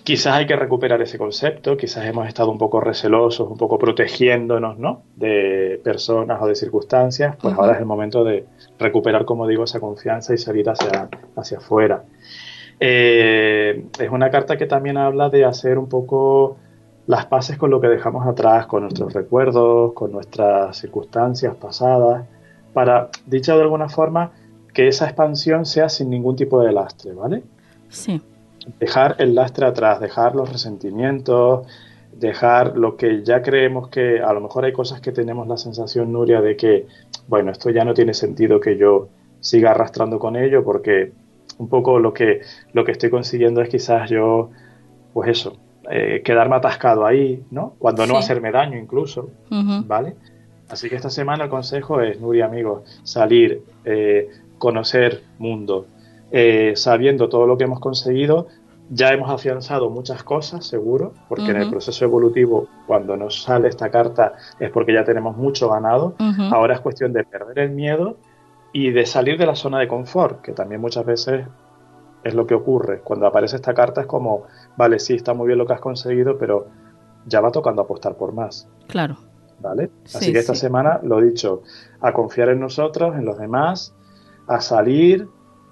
Quizás hay que recuperar ese concepto, quizás hemos estado un poco recelosos, un poco protegiéndonos ¿no? de personas o de circunstancias, pues ahora es el momento de recuperar, como digo, esa confianza y salir hacia, hacia afuera. Eh, es una carta que también habla de hacer un poco las paces con lo que dejamos atrás, con nuestros recuerdos, con nuestras circunstancias pasadas, para, dicha de alguna forma, que esa expansión sea sin ningún tipo de lastre, ¿vale? Sí dejar el lastre atrás, dejar los resentimientos, dejar lo que ya creemos que a lo mejor hay cosas que tenemos la sensación, Nuria, de que, bueno, esto ya no tiene sentido que yo siga arrastrando con ello porque un poco lo que, lo que estoy consiguiendo es quizás yo, pues eso, eh, quedarme atascado ahí, ¿no? Cuando no hacerme daño incluso, ¿vale? Así que esta semana el consejo es, Nuria, amigos, salir, eh, conocer mundo, eh, sabiendo todo lo que hemos conseguido, ya hemos afianzado muchas cosas, seguro, porque en el proceso evolutivo, cuando nos sale esta carta, es porque ya tenemos mucho ganado. Ahora es cuestión de perder el miedo y de salir de la zona de confort, que también muchas veces es lo que ocurre. Cuando aparece esta carta es como, vale, sí, está muy bien lo que has conseguido, pero ya va tocando apostar por más. Claro. ¿Vale? Así que esta semana, lo dicho, a confiar en nosotros, en los demás, a salir,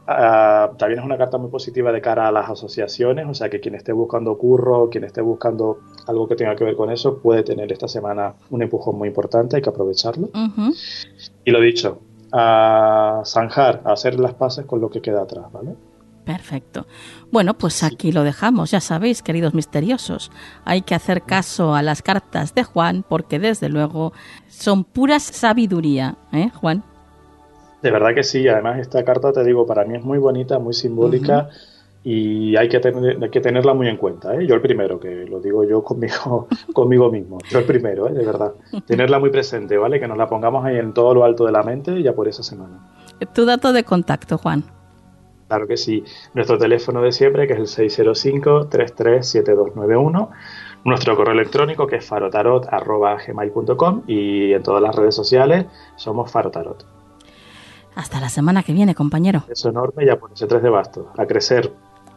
Ah, también es una carta muy positiva de cara a las asociaciones, o sea que quien esté buscando curro, quien esté buscando algo que tenga que ver con eso, puede tener esta semana un empujón muy importante, hay que aprovecharlo. Y lo dicho, a zanjar, a hacer las paces con lo que queda atrás, ¿vale? Perfecto. Bueno, pues aquí lo dejamos, ya sabéis, queridos misteriosos. Hay que hacer caso a las cartas de Juan porque desde luego son pura sabiduría, ¿eh, Juan? De verdad que sí, además esta carta, te digo, para mí es muy bonita, muy simbólica y hay que, tener, que tenerla muy en cuenta. ¿eh? Yo el primero, que lo digo yo conmigo, conmigo mismo, yo el primero, ¿eh? de verdad. Tenerla muy presente, ¿vale? Que nos la pongamos ahí en todo lo alto de la mente ya por esa semana. Tu dato de contacto, Juan. Claro que sí. Nuestro teléfono de siempre, que es el 605-337291. Nuestro correo electrónico, que es farotarot.gmail.com. Y en todas las redes sociales somos farotarot. Hasta la semana que viene, compañero. Eso enorme, ya ese tres de basto. A crecer.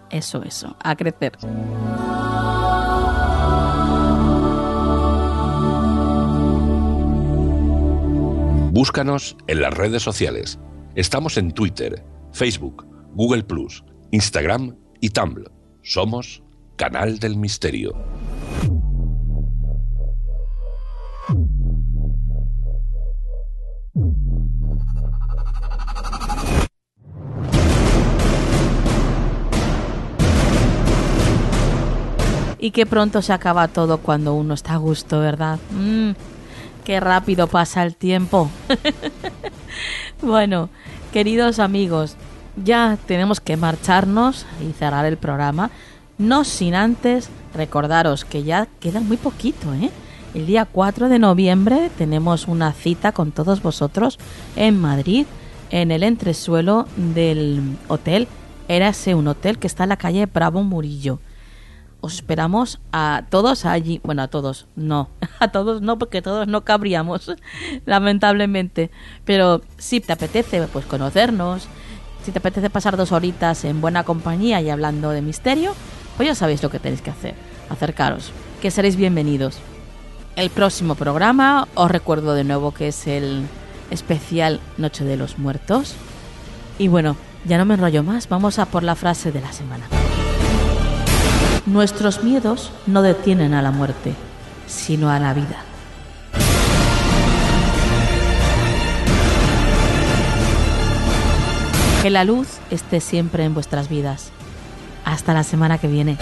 Eso, eso, a crecer. Búscanos en las redes sociales. Estamos en Twitter, Facebook, Google Plus, Instagram y Tumblr. Somos Canal del Misterio. Y qué pronto se acaba todo cuando uno está a gusto, ¿verdad? Mm, qué rápido pasa el tiempo. bueno, queridos amigos, ya tenemos que marcharnos y cerrar el programa. No sin antes recordaros que ya queda muy poquito, ¿eh? El día 4 de noviembre tenemos una cita con todos vosotros en Madrid, en el entresuelo del hotel. Érase un hotel que está en la calle Bravo Murillo os esperamos a todos allí. Bueno, a todos, no. A todos no, porque todos no cabríamos, lamentablemente. Pero si te apetece, pues conocernos. Si te apetece pasar dos horitas en buena compañía y hablando de misterio, pues ya sabéis lo que tenéis que hacer. Acercaros, que seréis bienvenidos. El próximo programa, os recuerdo de nuevo que es el especial Noche de los Muertos. Y bueno, ya no me enrollo más, vamos a por la frase de la semana. Nuestros miedos no detienen a la muerte, sino a la vida. Que la luz esté siempre en vuestras vidas. Hasta la semana que viene.